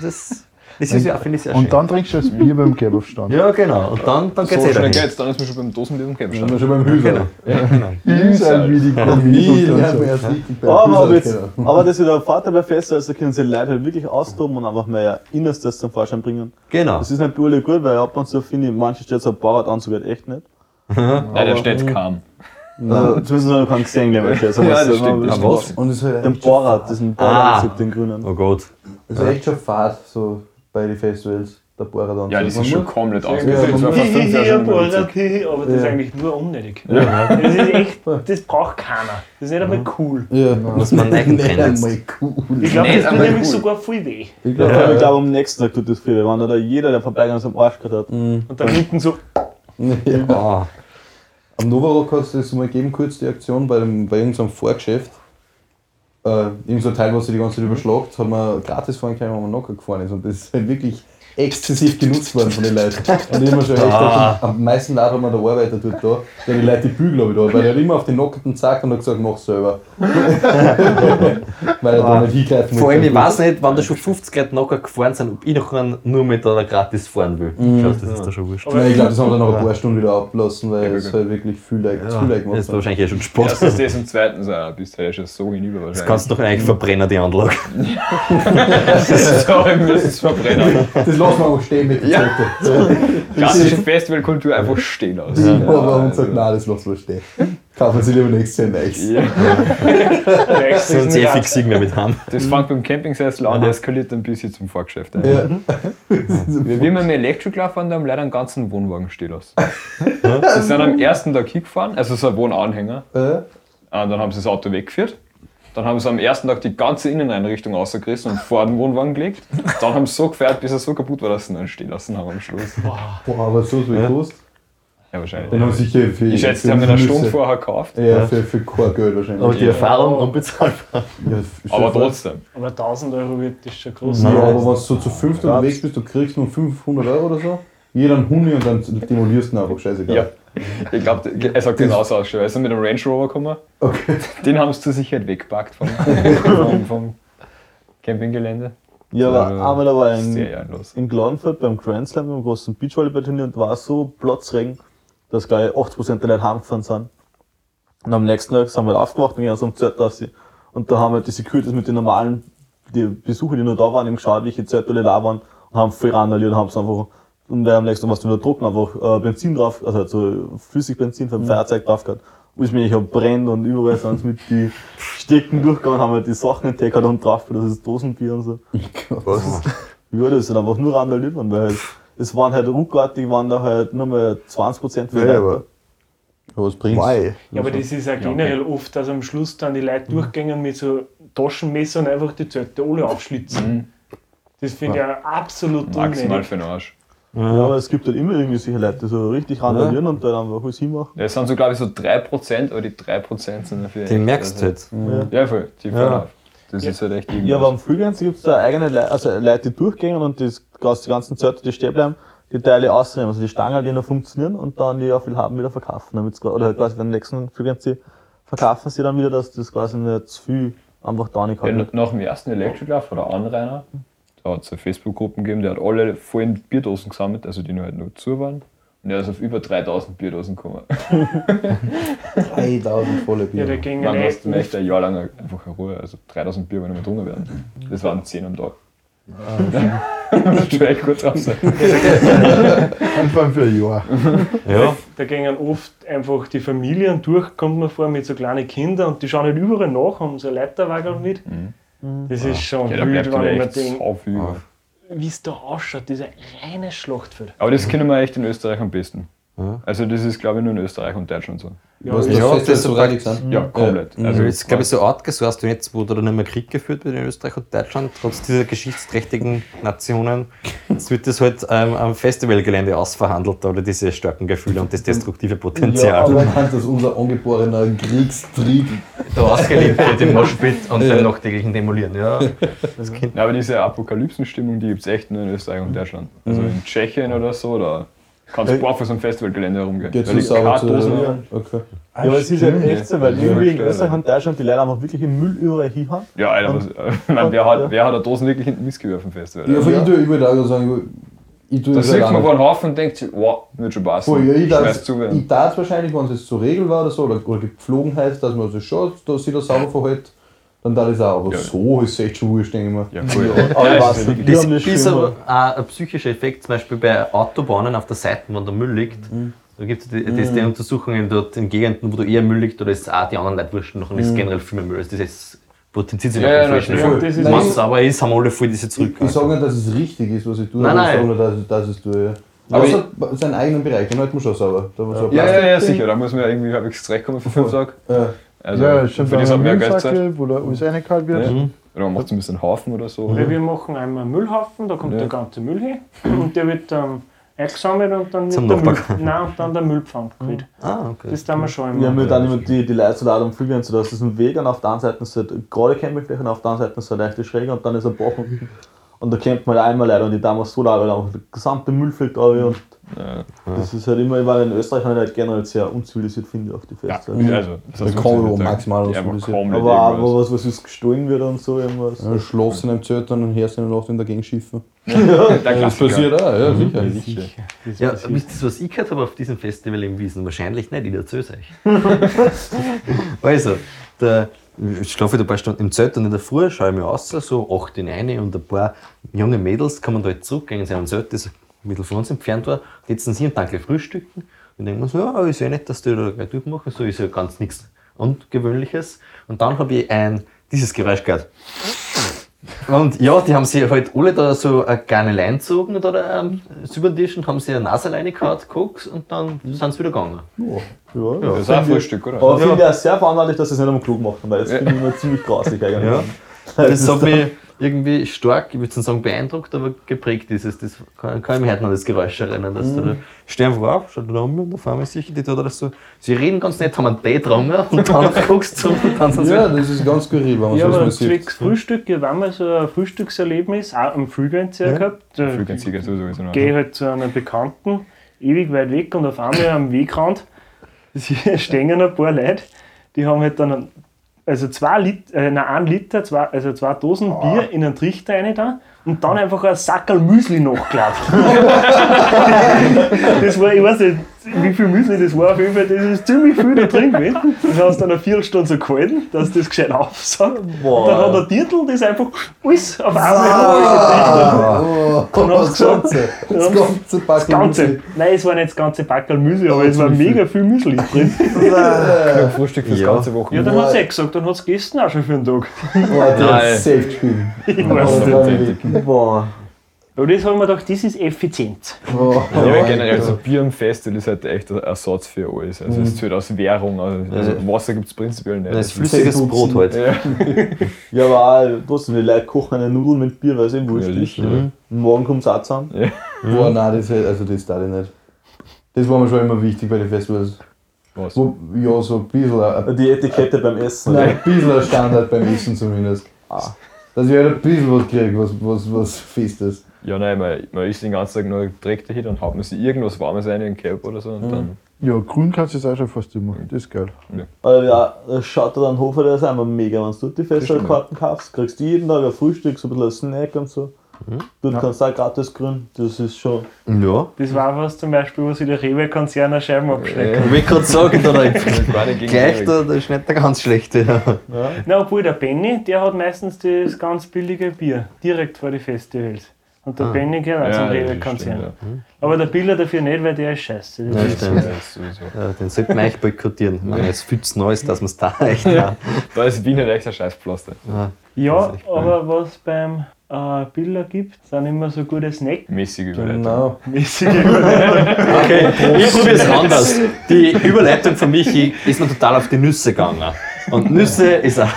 das, das ist ja, finde ich sehr schön. Und dann trinkst du das Bier beim Kebaufstand. ja, genau. Und dann, dann geht's So eh schnell dahin. geht's, dann ist man schon beim Dosenbier und Dann sind Kämpfen. wir schon beim Hüser. Ist halt wie die beim aber, jetzt, aber das ist der Vater bei Fest, also können sie Leute halt wirklich austoben und einfach mehr Innerstes zum Vorschein bringen. Genau. Das ist nicht bei alle gut, weil ab und zu finde ich, manche stellt so ein Bauartanzug halt echt nicht. Nein, der steht kaum. Also, zumindest noch keinen gesehen, glaube ich. Also, Ja, was- das stimmt. Ah, was? Und es ist halt Den Borat, diesen Ah. Bauartanzug, den grünen. Oh Gott. Es ist echt schon fad, so bei den Festivals, der Borat dann. Ja, das Man ist schon komplett Ja, ausgesetzt. witzig. aber das ist Ja. eigentlich nur unnötig. Das ist echt, das braucht keiner. Das ist nicht einmal cool. Ja, Muss man nicht einmal cool. Ich glaube, das tut nämlich cool. sogar viel weh. Ich Ja, glaube, ich glaube, am nächsten Tag tut das viel, weh, wenn da jeder, der vorbeigegangen ist, am Arsch gehabt hat. Und dann hinten so, ja. Ah. Am Novarock hat es das mal gegeben, kurz die Aktion bei, dem, bei irgendeinem Vorgeschäft. Äh, irgend so ein Teil, was sich die ganze Zeit überschlagt, hat man gratis fahren können, wenn man Nocker gefahren ist. Und das ist halt wirklich exzessiv genutzt worden von den Leuten. Und ich mir schon echt gedacht, am meisten Leid hat man der Arbeiter dort da, der die Leute die Bügel habe ich da, weil er hat immer auf den Nockerten gezeigt und hat gesagt, mach selber. weil er da nicht hingreifen Vor allem, ich muss. weiß nicht, wann da schon 50 Leute nachher gefahren sind, ob ich noch einen nur mit einer gratis fahren will. Das ist da schon wurscht. Nein, ich glaube, das haben wir dann nach ein paar Stunden wieder abgelassen, weil es halt wirklich viel Leute Ja, zu Leute das gemacht ist hat. wahrscheinlich eh schon Sport. Erstens das und zweitens auch, bist du ja schon so hinüber Das wahrscheinlich. kannst du doch eigentlich verbrennen, die Anlage. Sorry, wir müssen es verbrennen. Wir auch stehen mit der Ja. Klassische Festivalkultur einfach stehen aus. Ja, aber uns sagt, nein, das lassen wir stehen. Kaufen Sie lieber nächstes Jahr nichts. Ja. rechts Sonst ein fix wir mit haben. Das fängt beim Campingsessel an, der eskaliert dann bis hier zum Vorgeschäft. ein. Ja. Wir, wie wir mit Elektro gelaufen haben, da haben leider einen ganzen Wohnwagen stehen lassen. Die sind am ersten Tag hingefahren, also so ein Wohnanhänger. Und dann haben sie das Auto weggeführt. Dann haben sie am ersten Tag die ganze Inneneinrichtung rausgerissen und vor den Wohnwagen gelegt. Dann haben sie so gefeiert, bis er so kaputt war, dass sie ihn dann stehen lassen haben am Schluss. Boah, aber so ist wie groß. Ja, wahrscheinlich. Haben sie sicher für. Ich schätze, die haben ihn eine. Stunde vorher gekauft. Ja, für, für kein Geld wahrscheinlich. Aber die Erfahrung unbezahlbar. ja, Aber trotzdem. Aber 1000 Euro wird das schon groß Ja, sein. aber wenn du so zu fünft unterwegs bist, du kriegst nur 500 Euro oder so. Jeder einen Huni und dann demolierst du ihn einfach, scheißegal. Ja. Ich glaube, er sagt genauso aus schon. Er ist mit dem Range Rover gekommen. Okay. Den haben sie zur Sicherheit weggepackt vom, vom, vom Campinggelände. Ja, aber Ja, einmal da war ein, in Klagenfurt beim Grand Slam, beim großen Beachvolleyballturnier und war so Platzregen, dass gleich 80% der Leute heimgefahren sind. Und am nächsten Tag sind wir halt aufgewacht und gehen so um Zelt raus. Und da haben wir die Securities mit den normalen, die Besucher, die noch da waren, eben geschaut, welche alle da waren und haben voll randaliert und haben es einfach, und wer am nächsten was wieder drucken, einfach äh, Benzin drauf, also halt so Flüssigbenzin vom Feuerzeug drauf gehabt. Wo ich mich hab brennt und überall sind mit die Stecken durchgegangen, haben halt die Sachen entdeckt und drauf, das ist Dosenbier und so. Ja, das sind einfach nur randaliert worden, weil halt, es waren halt ruckartig, waren da halt nur mal 20% für Ja, aber Ja, was bringt's? why? Ja, aber das ist auch generell oft, dass am Schluss dann die Leute durchgehen mit so Taschenmessern einfach die Zelte alle aufschlitzen. Das finde ich auch absolut Maximal unnötig. für den Arsch. Ja, aber es gibt halt immer irgendwie solche Leute, die so richtig randalieren und dann einfach alles hinmachen. Ja, Es sind so, glaube ich, so 3%, aber die 3% sind dafür. Den merkst du halt. Ja, voll. Die fallen Ja. auf. Das ist halt echt Ja, aber am Freelance gibt es da eigene Leute, also Leute, die durchgehen und das, die ganzen Zelte, die stehen bleiben, die Teile ausnehmen, also die Stangen, die noch funktionieren und dann die auf viel haben wieder verkaufen. Damit's, gra- oder halt quasi beim nächsten Freelance verkaufen sie dann wieder, dass das quasi nicht zu viel einfach da nicht Ja, hat. nach dem ersten Electric Love war der Anrainer, da hat es eine Facebook-Gruppen gegeben, der hat alle vollen Bierdosen gesammelt, also die noch halt noch zu waren. Und er ist auf über 3000 Bierdosen gekommen. 3000 volle Ja, Bier. da gingen Man echt hast echt ein Jahr lang einfach eine Ruhe. Also 3000 Bier, wenn nicht mehr drunter werden. Das waren 10 am Tag. Das schon echt gut drauf sein. Anfang für ein Jahr. Ja. Da gingen oft einfach die Familien durch, kommt man vor, mit so kleinen Kindern und die schauen halt überall nach, haben so ein Leiterwagel mit. Das ist schon Ja, wild, wenn ich mir denke, so wie es da ausschaut, dieser reine Schlachtfeld. Aber das kennen wir echt in Österreich am besten. Also das ist glaube ich nur in Österreich und Deutschland so. Was Ja, das das so reinig sind? Ja, komplett. Ja. Also Also, ich glaube, so Art so hast du jetzt, wo da nicht mehr Krieg geführt wird in Österreich und Deutschland, trotz dieser geschichtsträchtigen Nationen, jetzt wird das halt ähm, am Festivalgelände ausverhandelt, oder diese starken Gefühle und das destruktive Ja, Potenzial. aber anhand, dass unser angeborener Kriegstrieb Da ausgelebt wird im Moschpit und beim nachträglichen Demolieren. Ja. Ja, aber diese Apokalypsenstimmung, die gibt es echt nur in Österreich und Deutschland. Also in Tschechien oder so, da kannst du barfuß am Festivalgelände herumgehen. geht Weil so sauber zu. Kartdosen Ja. Okay. Ja, aber es ist halt echt so, weil Ja, irgendwie in. Österreich und Deutschland die Leute einfach wirklich im Müll überall hinhauen. Ja, Alter, was, ich meine, wer, hat, wer hat eine Dosen wirklich hinten missgeworfen Festival? Ja, von ich tue, ich würde auch sagen, ich tue da das sieht man nicht. einen Haufen und denkt sich, wow, wird schon passen. Voll, ja, ich darf wahrscheinlich, wenn es jetzt zur Regel war oder so, oder, oder Gepflogenheit, dass man so schaut, dass sich das sauber verhält, dann da ist auch. Aber Ja. so ist es echt schon wurscht, denke ich mir. Ja. Aber Ja, ist wirklich- die Das ist schon aber auch ein psychischer Effekt, zum Beispiel bei Autobahnen auf der Seite, wo der Müll liegt. Da gibt es die, die Untersuchungen dort in Gegenden, wo du eher Müll liegt, oder ist auch die anderen Leute wurscht, nachher ist generell viel mehr Müll. Also das ist, potenziert sich Ja, Falschen. natürlich. Ja, ist Wenn Nein, es sauber ist, haben alle voll diese zurück. ich sage nicht, dass es richtig ist, was ich tue, Nein, aber ich nein. sage nur, dass, ich- dass ich es tue. Ja. Aber Aber es hat seinen eigenen Bereich, den halten wir schon sauber. Da Ja, ja, sicher. Da muss man ja irgendwie halbwegs zurechtkommen für fünf Tage. Ja. Also ja, schon für ja Geld Zeit. Müllsackel, wo da alles reingehauen wird. Ja. Oder man macht so ein bisschen Haufen oder so. Weil wir machen einmal einen Müllhaufen, da kommt Ja. der ganze Müll hin und der wird dann eingesammelt und dann Zum wird der Müll, nein, und dann der Müllpfand gekriegt. Ah, okay. Das tun wir schon Wir immer. haben halt dann immer die, die Leute so laut am Flügeln, so dass es ein Weg und auf der einen Seite ist halt gerade Campingfläche und auf der anderen Seite ist halt leichte Schräge und dann ist ein Bach unten. Und da campt man halt einmal leider und die damals so weil einfach der gesamte Müll fällt runter und Ja. das ist halt immer, weil in Österreich halt generell sehr unzivilisiert finde ich auf die Ja, Festivals. also, das wir funktioniert maximal komplett Aber auch was, was ist gestohlen wird und so irgendwas. Ja, schlafst in einem Zelt und du in der Nacht in dagegen schiffen. Der Das Klassiker. passiert auch, ja, sicher. Ja, sicher. Ja, wisst ihr, was ich gehört habe auf diesem Festival im Wiesen? Wahrscheinlich nicht, ich erzähl's euch. also, der, ich schlafe da ein paar Stunden im Zelt und in der Früh schaue ich mir aus, so 8 in eine und ein paar junge Mädels kommen da halt zurück, gehen sie am Zelt, das bisschen von uns entfernt war, sind sie und gleich frühstücken und denken wir so, ja, ist ja nicht, dass die da gleich durchmachen, so ist ja ganz nichts Ungewöhnliches. Und dann habe ich ein, dieses Geräusch gehört. Und ja, die haben sich halt alle da so eine kleine Leine gezogen da ähm, über den Tisch und haben sich eine Naseleine gehauen, Koks und dann sind sie wieder gegangen. Ja, Das ist auch ein Frühstück, oder? Aber finde ich auch sehr verantwortlich, dass sie es nicht am Klug machen, weil das finde ich immer ziemlich grausig eigentlich. Ja. Das hat mich irgendwie stark, ich würde nicht sagen beeindruckt, aber geprägt dieses. Das kann, kann ich mich heute noch das Geräusch erinnern, dass du da stehen einfach auf, schaut da um und auf einmal sicher, die tut das so. Sie reden ganz nett, haben einen Tee getrunken und dann guckst du und dann sind sie Ja, wieder. das ist ganz skurril, wenn man Ja, sowas mal sieht. zwecks Frühstück, ich war mal so ein Frühstückserlebnis, auch am Flügelenzieher gehabt. Da Flügelzieher sowieso gehe ich halt zu einer Bekannten, ewig weit weg und auf einmal am Wegrand stehen ein paar Leute, die haben halt dann also zwei Liter, äh, nein, ein Liter, zwei, also zwei Dosen Bier in einen Trichter rein da und dann einfach ein Sackerl Müsli nachgelaufen. das war, ich weiß nicht, wie viel Müsli das war, auf jeden Fall, das ist ziemlich viel da drin gewesen. Das hast dann eine Viertelstunde so gehalten, dass das gescheit aufsaugt. Und dann hat der Dirtel das einfach alles auf einmal Dann das hast du gesagt, Ganze. Das ganze das Ganze. Müsli. Nein, es war nicht das ganze Packerl Müsli, aber es war mega viel Müsli drin. Genug Frühstück fürs Ja. ganze Woche. Ja, dann hat sie eh gesagt, dann hat es gegessen auch schon für einen Tag. Boah, der Nein. hat safe gespielt. Ich weiß nicht. Boah. Aber das haben wir gedacht, das ist effizient. Oh, Ja, aber generell, so Bier am Festival ist halt echt ein Ersatz für alles. Also es zählt aus Währung, also, also Wasser gibt es prinzipiell nicht. Das ist flüssiges Brot halt. ja. Ja, aber auch trotzdem, die Leute kochen eine Nudel mit Bier, weil es eben wurscht Ja, ist. Und morgen kommt es auch zusammen. Boah, nein, das, also das darf ich nicht. Das war mir schon immer wichtig bei den Festivals. Was? Wo, ja, so ein bisschen, Die Etikette beim Essen. nein, ein bisschen ein Standard beim Essen zumindest. Ah. Dass ich halt ein bisschen was kriege, was, was, was fest ist. Ja, nein, man, man isst den ganzen Tag nur direkt dahin, dann haut man sich irgendwas Warmes rein in den Cap oder so und dann. Ja, grün kannst du jetzt auch schon fast immer. Das ist geil. Aber ja, das schaut dann Hofer, das ist einmal mega. Wenn du die Festivalkarten kaufst, kriegst du jeden Tag ein Frühstück, so ein bisschen ein Snack und so. Dort kannst du auch gratis grün. Das ist schon. Ja. Das war was zum Beispiel, wo sie der Rewe-Konzern eine Scheiben abschlägt. Ich will gerade sagen, da Gar nicht gegen gleich, da, das ist nicht der ganz schlechte. Ja. Na, obwohl der Benny, der hat meistens das ganz billige Bier, direkt vor die Festivals. Und der Benny gehört auch zum Ja, das Rewe-Konzern. ja. Aber der Biller dafür nicht, weil der ist scheiße. Das Ja, ist- stimmt. Ist. Ja, den sollte man eigentlich boykottieren. Meine, es viel zu Neues, dass man es da echt ja. Da ist Wien halt echt ein Scheißpflaster. Ja, ist echt aber was beim äh, Biller gibt, sind immer so gute Snack. Mäßige Überleitung. Genau. mäßige Okay, ich probiere es anders. Die Überleitung von Michi ist mir total auf die Nüsse gegangen. Und Nüsse ist auch.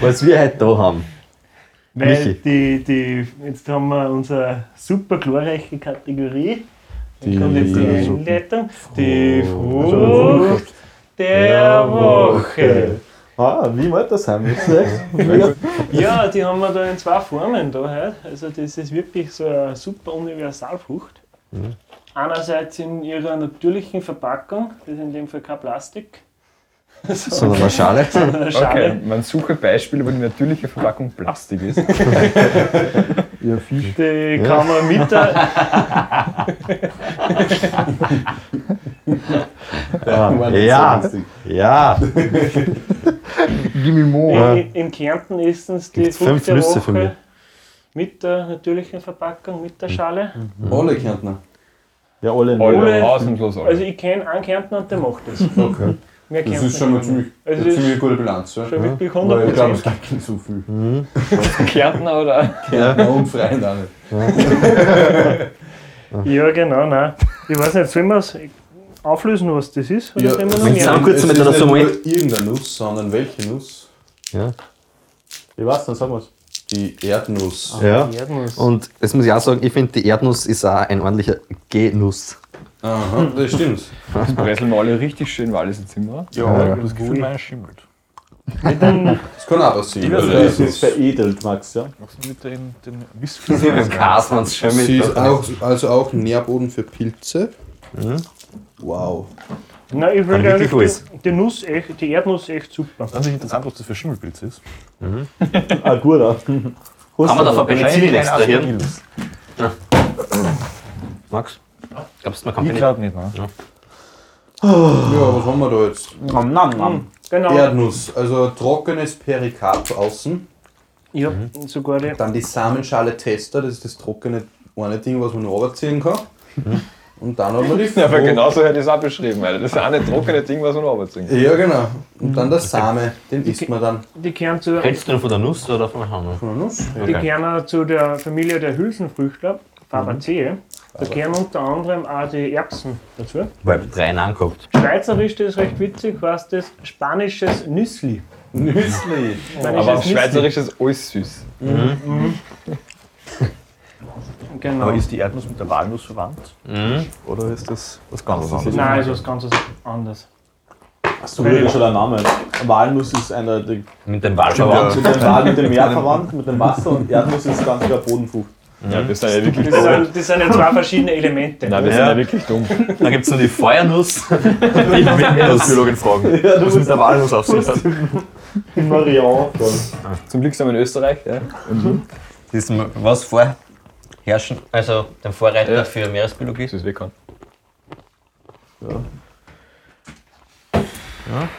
Was wir heute da haben. Weil Michi. die, die, jetzt haben wir unsere super glorreiche Kategorie. Die- kommt jetzt die die- Einleitung. Die Frucht der Woche. Ah, wie wollt das echt? Ja, die haben wir da in zwei Formen da heute. Also das ist wirklich so eine super Universalfrucht. Einerseits in ihrer natürlichen Verpackung, das ist in dem Fall kein Plastik. Sondern eine Schale. sondern eine Schale. Okay, man suche Beispiele, wo die natürliche Verpackung Plastik ist. Ja, Fisch. Die kann man mit der, Ja, ja. Gimme more. in, in Kärnten ist es die Gibt's fünf Frucht der Nüsse von Woche mir. mit der natürlichen Verpackung, mit der Schale. Alle Kärntner. Ja, alle. Alle, Alle- ausnahmslos alle. Also ich kenne einen Kärntner und der macht das. Okay. Mehr Das ist schon mal ziemlich, Also eine das ziemlich gute Bilanz. Ja. Schon wirklich Aber ich glaube, 100%. es gibt nicht so viel. Kärntner oder? Kärntner und Freien auch nicht. Ja, genau, nein. Ich weiß nicht, sollen wir es auflösen, was das ist? Oder Ja, wir noch? Sagen kurz es damit, dass nicht nur irgendeine Nuss, sondern welche Nuss? Ja. Ich weiß, dann sagen wir es. Die Erdnuss. ja. Erdnuss. Und das muss ich auch sagen, ich finde, die Erdnuss ist auch ein ordentlicher Genuss. Aha, das stimmt. Das preiseln wir alle richtig schön, weil alles im Zimmer. Ja, ich habe das Gefühl, meine schimmelt. Das kann auch passieren. Ja, das Das ist veredelt, Max, ja. Machst du mit den, den Whisky? Sie ist auch, also auch Nährboden für Pilze. Wow. nein, ich wirklich eigentlich die, die Nuss echt, die Erdnuss echt super. Das ist interessant, was das für Schimmelpilz ist. Ah, gut, ja. Haben wir davon Penicillin extrahieren? Max? Glaubst du, man kann Ich glaube nicht, ne? Ja, was haben wir da jetzt? Nam, nam, nam. Genau. Erdnuss, also trockenes Perikarp außen. Habe Mhm. sogar die. Dann die Samenschale Tester, das ist das trockene eine Ding, was man runterziehen kann. Und dann hat man die Ja, aber Frucht. genau so hätte ich es auch beschrieben, Alter. Das ist auch nicht trockene Ding, was man runterbringt. Ja, genau. Und dann der Same, den isst man dann Die gehören zu, Hältst du denn von der Nuss oder von der Hand? von der Nuss. die gehören auch zu der Familie der Hülsenfrüchtler, Fabaceae. Da gehören unter anderem auch die Erbsen dazu. Weil ich drei angeguckt. Schweizerisch, das ist recht witzig, heißt das spanisches Nüssli. Nüssli. Aber auf Schweizerisch ist alles süß. Genau. Aber ist die Erdnuss mit der Walnuss verwandt? Mhm. Oder ist das was ganz anderes? Nein, ist was ganz anderes. So wie schon der Name. Walnuss ist eindeutig Mit dem Wal mit verwandt. dem Wal mit dem Meer verwandt, mit dem Wasser und Erdnuss ist ganz klar Bodenfrucht. Ja, das sind ja wirklich Das sind, das sind ja zwei verschiedene Elemente. Nein, wir sind Ja. ja wirklich dumm. Dann gibt es noch die Feuernuss. die als Windnuss. Biologin fragen. Ja, du Was mit der Walnuss auf sich hat. in Marion. Zum Glück sind wir in Österreich. Ja. Das ist was vorherrschen, also den Vorreiter Ja. für Meeresbiologie. Das ist bekannt. Ja.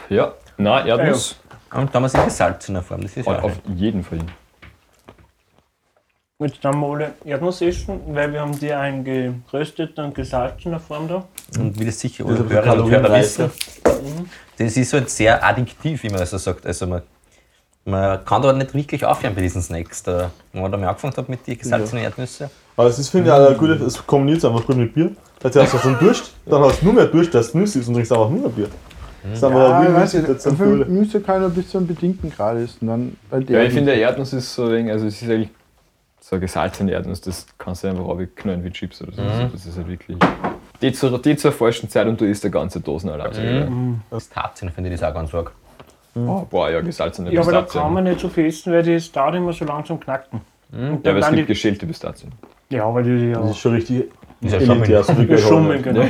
Ja. Nein, Erdnuss. Und damals in gesalzener Form. Das ist ja Auf, auf jeden Fall. Jetzt haben wir alle Erdnuss essen, weil wir haben die auch in gerösteter und gesalzener Form da. Und wie das sicher alle und Hörer wissen, das ist halt sehr addiktiv, wie man so sagt. Also man, man kann da nicht wirklich aufhören bei diesen Snacks. Da, wenn man da mal angefangen hat mit den gesalzenen Erdnüsse. Aber das ist, finde ich, auch eine gute, es kombiniert einfach gut mit Bier. Da hast du so einen Durst, dann hast du nur mehr Durst, dass du Nüsse isst und trinkst einfach nur mehr Bier. Das ist einfach Ja, eine ich weiß nicht. für. Nüsse kann ich bis zu einem bedingten Grad essen. Dann bei der Ja, ich finde, der Erdnuss ist so ein wenig, also es ist eigentlich so eine gesalzene Erdnuss, das kannst du einfach abknallen wie Chips oder so. Also Das ist halt wirklich. Die zur, die zur falschen Zeit und du isst eine ganze Dosen allein. Pistazien finde ich das auch ganz arg. Oh, boah, ja, gesalzene Ja, aber da Pistazien. kann man nicht so viel essen, weil das dauert immer so langsam knacken. Und ja, aber dann, es gibt die, geschälte Pistazien. ja, aber die Das ja, ist schon richtig Ist ja Geld Schummeln, haben wir.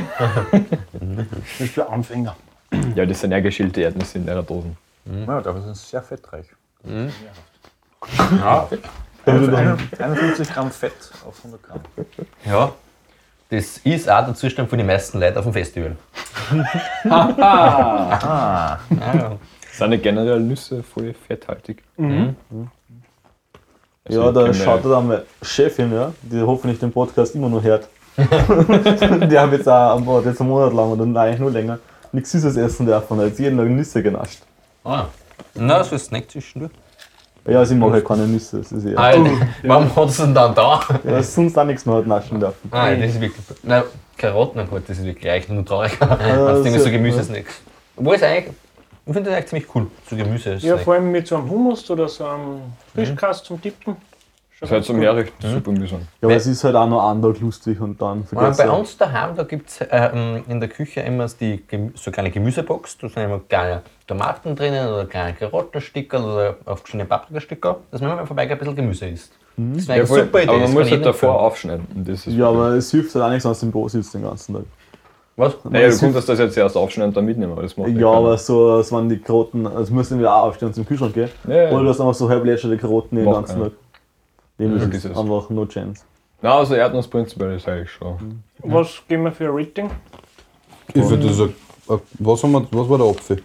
genau. Das ist für Anfänger. Ja, das sind ja geschälte Erdnüsse in der Dosen. Ja, dafür sind sie sehr fettreich. Ja. Du dann- 51 Gramm Fett auf 100 Gramm. ja. Das ist auch der Zustand von den meisten Leuten auf dem Festival. Ah, Ja, ja. Sind nicht generell Nüsse voll fetthaltig? Also Ja, ich da schaut ja- da meine Chefin, ja, die hoffentlich den Podcast immer noch hört. die haben jetzt auch am Bord, jetzt einen Monat lang oder eigentlich nur länger, nichts Süßes essen dürfen, jetzt jeden Tag Nüsse genascht. Ah. Na, so ein Snack zwischendurch. Ja, sie mag halt keine Nüsse, das ist eher. Ah, warum hat es denn dann da? Ja, sonst auch nichts mehr hat naschen dürfen. Ah, das ist wirklich. Na, Karotten, gut, das ist wirklich eigentlich nur traurig. das Als Dinge ist- so Gemüsesnacks. Obwohl es eigentlich. Ich finde das eigentlich ziemlich cool, so Gemüse. Ja, vor allem mit so einem Hummus oder so einem Frischkast zum Tippen. Das ist halt ganz zum. Meer recht super mühsam. Ja, aber es ist halt auch noch Tag lustig und dann Ja, vergesst bei uns daheim, da gibt es ähm, in der Küche immer die, so kleine Gemüsebox. Da sind immer kleine Tomaten drinnen oder kleine Karottenstücke oder auf verschiedene Paprikastücke. Dass man, wenn man vorbeigeht, ein bisschen Gemüse isst. Das ist Ja, eine voll, super Idee. aber man muss halt davor aufschneiden. Ist Ja, aber es hilft halt auch nichts, wenn du im Büro sitzt den ganzen Tag. Was? Naja, du kannst das jetzt erst aufschneiden und dann mitnehmen, aber das macht Ja, aber so, als wenn die Karotten, also du wieder auch aufstehen und zum Kühlschrank gehen. Ja, ja. Oder du hast einfach so halb lätscherte Karotten den Macht ganzen keiner. Tag. Dem Ja, ist das ist- einfach no chance. Na, also Erdnuss prinzipiell ist eigentlich schon. Was geben wir für ein Rating? Ich würde sagen, äh, was, haben wir, was war der Apfel?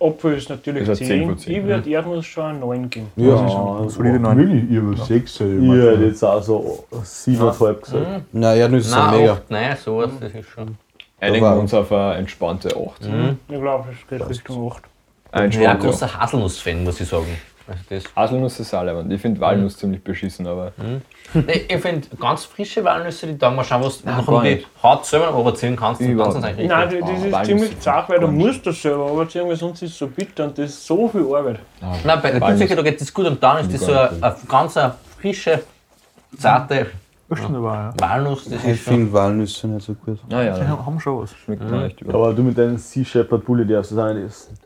Apfel ist natürlich Ist ein 10. 10 von 10, Ich würde Erdnuss schon ein 9 geben. Ja, solide 9. Wirklich, ich habe 6. Ich hätte jetzt auch so 7,5 gesagt. Nein, Erdnüsse sind Nein, mega. acht, nein, sowas, das ist schon. Einigen wir uns auf eine entspannte 8. Ich glaube, es geht Richtung 8. Eine Ich bin ein 8. großer Haselnuss-Fan, muss ich sagen. Also das, Haselnuss ist auch leibend. Ich finde Walnuss ziemlich beschissen, aber nee, ich finde ganz frische Walnüsse, die taugen mal schauen, was du noch gar um die nicht. Haut selber überziehen kannst. Und sie eigentlich Nein, richtig. das ist Walnüsse ziemlich zart, weil du musst das selber überziehen, weil sonst ist es so bitter und das ist so viel Arbeit. Nein, bei der da geht es gut und dann ist das so eine, eine ganz frische, zarte Aber, ja. Walnuss. Das Ich ist schon. finde Walnüsse nicht so gut. naja, Die haben schon was. schmeckt mir nicht über. Aber du mit deinem Sea Shepherd Bulli darfst das auch nicht essen.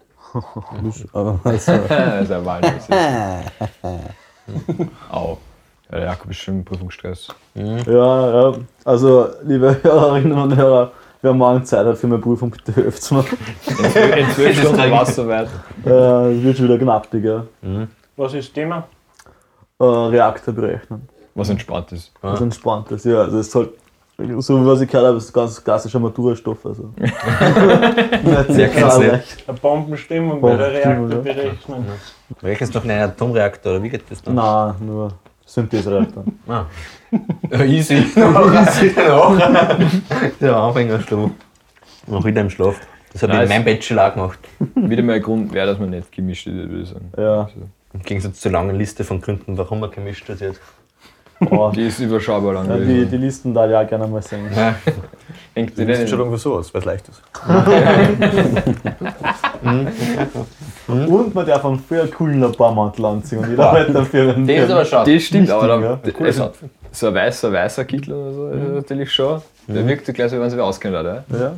Aber also, das ist ein Walnuss. Au. Ja, der Jakob ist schon im Prüfungsstress. Ja, ja. Also, liebe Hörerinnen und Hörer, wer morgen Zeit hat für meine Prüfung, bitte helft mir. In zwölf Stunden war es soweit. Äh, Es wird schon wieder knappig, ja. Was ist das Thema? Äh, Reaktor berechnen. Was entspannt ist. Was entspannt ist, ja. Also, es ist halt, so wie was ich gehört habe, ist ganz klassischer Maturastoff. Also. Sehr kennenswert. Eine Bombenstimmung bei der Bombenstimmung, Reaktor ja. berechnen. Welches noch ein Atomreaktor oder wie geht das dann? Nein, nur Synthesereaktor. Ja, easy. Genau. Der Anfängerschlaf. Noch wieder im Schlaf. Das habe ich in meinem Bachelor auch gemacht. Wieder mal ein Grund wäre, dass man nicht gemischt studiert, würde ich sagen. Ja. Im Gegensatz zur langen Liste von Gründen, warum man gemischt studiert. Oh, Die ist überschaubar lang ja, die, die Listen da ja auch gerne mal sehen. Ja. Hängt die Das ist schon irgendwie so aus, weil es leicht ist. Und man darf einen viel coolen Labormantel anziehen und jeder halt dafür einen. Das ist aber schade. Das stimmt, aber Wichtig, also, so ein weißer, weißer Kittel oder so ist natürlich schon. Der wirkt ja gleich so, wenn sie auskennt, oder? Ja.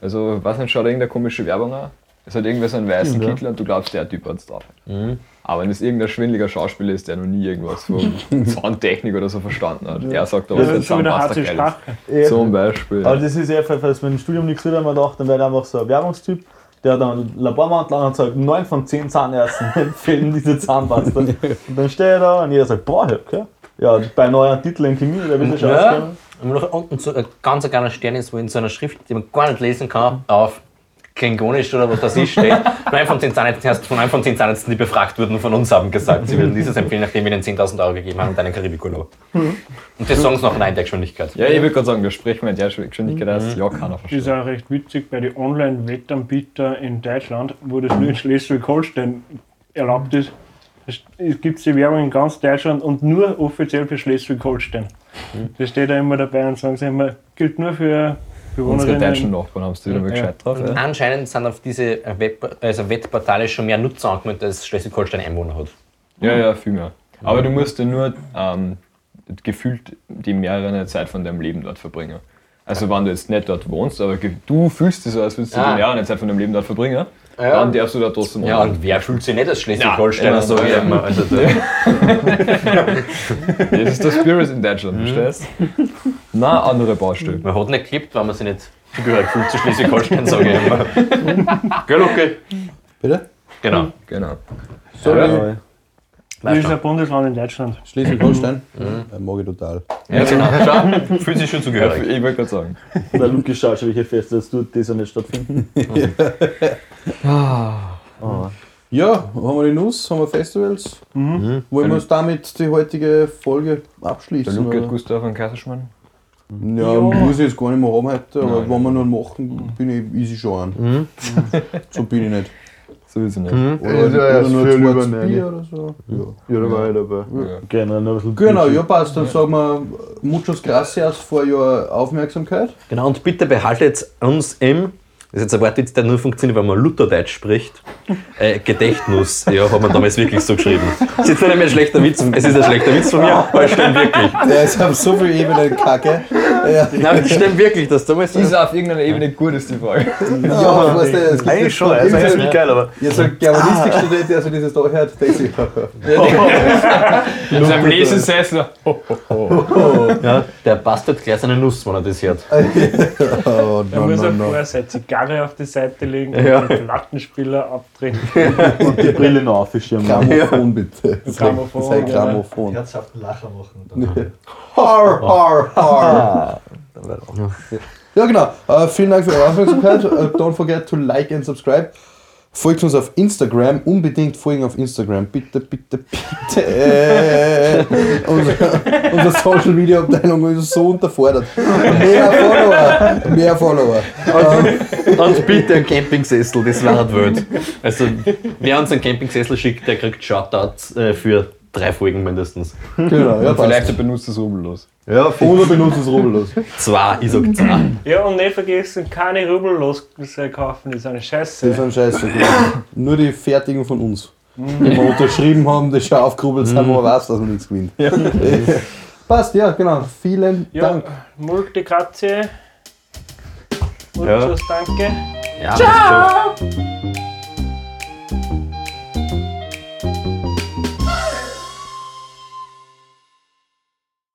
Also, weiß nicht, schaut irgendeine komische Werbung an. Es hat irgendwer so einen weißen ja. Kittel und du glaubst, der Typ hat's drauf. Mhm. Aber wenn es irgendein schwindeliger Schauspieler ist, der noch nie irgendwas von Zahntechnik oder so verstanden hat, er sagt aber, Das ist der so wie der Zahnpasta HC geil Strache. ist. Ja. Zum Beispiel. Aber das ist ja, falls man im Studium nichts wieder mal dachte, dann wäre einfach so ein Werbungstyp, der hat dann einen Labormantel an und sagt, 9 von 10 Zahnärzten empfehlen diese Zahnpasta. und dann steht er da und jeder sagt, boah, okay. Ja, bei neuen Titel in Chemie, der will sich Ja. Und noch unten so ein ganz kleiner Stern ist, wo in so einer Schrift, die man gar nicht lesen kann, auf Klingonisch oder was das ist, steht. Neun von zehn Zahnärzten, erst von neun von zehn Zahnärzten, die befragt wurden, von uns haben gesagt, sie würden dieses empfehlen, nachdem wir ihnen 10.000 Euro gegeben haben und einen Karibikurlaub. Und das sagen sie noch in der Geschwindigkeit. ja, ich würde gerade sagen, wir sprechen mit der Geschwindigkeit, dass ja keiner Das ist versteht. auch recht witzig bei den Online-Wettanbietern in Deutschland, wo das nur in Schleswig-Holstein erlaubt ist. Es gibt die Werbung in ganz Deutschland und nur offiziell für Schleswig-Holstein. Das steht da immer dabei und sagen sie immer, gilt nur für Unsere deutschen. Nachbarn haben es wieder mal Ja. gescheit drauf. Ja. Anscheinend sind auf diese Web also Wettportale schon mehr Nutzer angemeldet, als Schleswig-Holstein Einwohner hat. Ja, ja, viel mehr. Aber du musst ja nur ähm, gefühlt die mehrere Zeit von deinem Leben dort verbringen. Also wenn du jetzt nicht dort wohnst, aber du fühlst dich so, als würdest du Ah. die mehrere Zeit von deinem Leben dort verbringen, Ja. dann darfst du da trotzdem Ja, und wer fühlt sich nicht als Schleswig-Holsteiner, Ja, so wie ja. immer. Also da, Das ist der Spirit in Deutschland, Mhm. verstehst du? Na, andere Baustelle. man hat nicht geklebt, wenn man sich nicht zugehört fühlt zu Schleswig-Holstein, sage ich immer. Gell, okay? Bitte? Genau. Genau. So, Ja. Das ist ein Bundesland in Deutschland. Schleswig-Holstein. Äh, mag ich total. Ja, genau. Schau, fühlt sich schon zugehörig. Ich wollte gerade sagen. Der Lukas schaut schon, welche Feste das tut, die so nicht stattfinden. Oh. Ja, haben wir die Nuss, haben wir Festivals. Wollen wir uns damit die heutige Folge Der abschließen? Luke hat oder? Gustav und Kaiserschmarrn. Ja, muss ich jetzt gar nicht mehr haben heute, aber wenn wir nur machen, bin ich easy schon an. So bin ich nicht. So ist er nicht. Oder, Ja, oder nur ein über Bier oder so. Ja. Ja, da war ich dabei. Ja. Genau, noch ein bisschen Genau, ja passt. Dann sagen wir muchos gracias für your Aufmerksamkeit. Genau, und bitte behaltet uns im, das ist jetzt ein Wortwitz, der nur funktioniert, wenn man Lutherdeutsch spricht, äh, Gedächtnis. Ja, hat man damals wirklich so geschrieben. Das ist jetzt nicht mehr ein schlechter Witz, es ist ein schlechter Witz von mir, aber es stimmt wirklich. Der ist auf so vielen Ebenen kacke. Ja, Nein, es stimmt wirklich, dass damals Ist auf irgendeiner Ebene gut, ist die Frage. ja weißt du, es Eigentlich schon, also ist nicht geil, aber Jetzt so ein Germanistikstudent, der so dieses da hört, denkt sich, In seinem Lesesessel. ja, der bastelt gleich seine Nuss, wenn er das hört. oh, no, muss no, er no. Zigarre auf die Seite legen Ja. und den Plattenspieler abdrehen. und die Brille noch aufschirmen. Grammophon bitte. Grammophon, Sein ja. Grammophon. Herzhaften Lacher machen. Har, har, har. Ja, genau. Äh, vielen Dank für eure Aufmerksamkeit. Äh, don't forget to like and subscribe. Folgt uns auf Instagram. Unbedingt folgen auf Instagram. Bitte, bitte, bitte. Äh, unser, unsere Social Media Abteilung ist so unterfordert. Mehr Follower. Mehr Follower. Und bitte ein Campingsessel, das wäre nicht wild. Also, wer uns einen Campingsessel schickt, der kriegt Shoutouts äh, für drei Folgen mindestens. Genau, ja, Vielleicht passt. ein benutztes rubbellos. Ja, oder benutzt es rubbellos. Zwei, ich sag zwei. Ja, und nicht vergessen, keine Rubel los kaufen, das ist eine Scheiße. Das ist ein Scheiße. Genau. Nur die fertigen von uns. Die wir unterschrieben haben, die schon aufgerubbelt sind, wo man weiß, dass man nichts gewinnt. Passt, ja, genau. Vielen Ja, Dank. Multe grazie. Muchos danke. Ja, Ciao!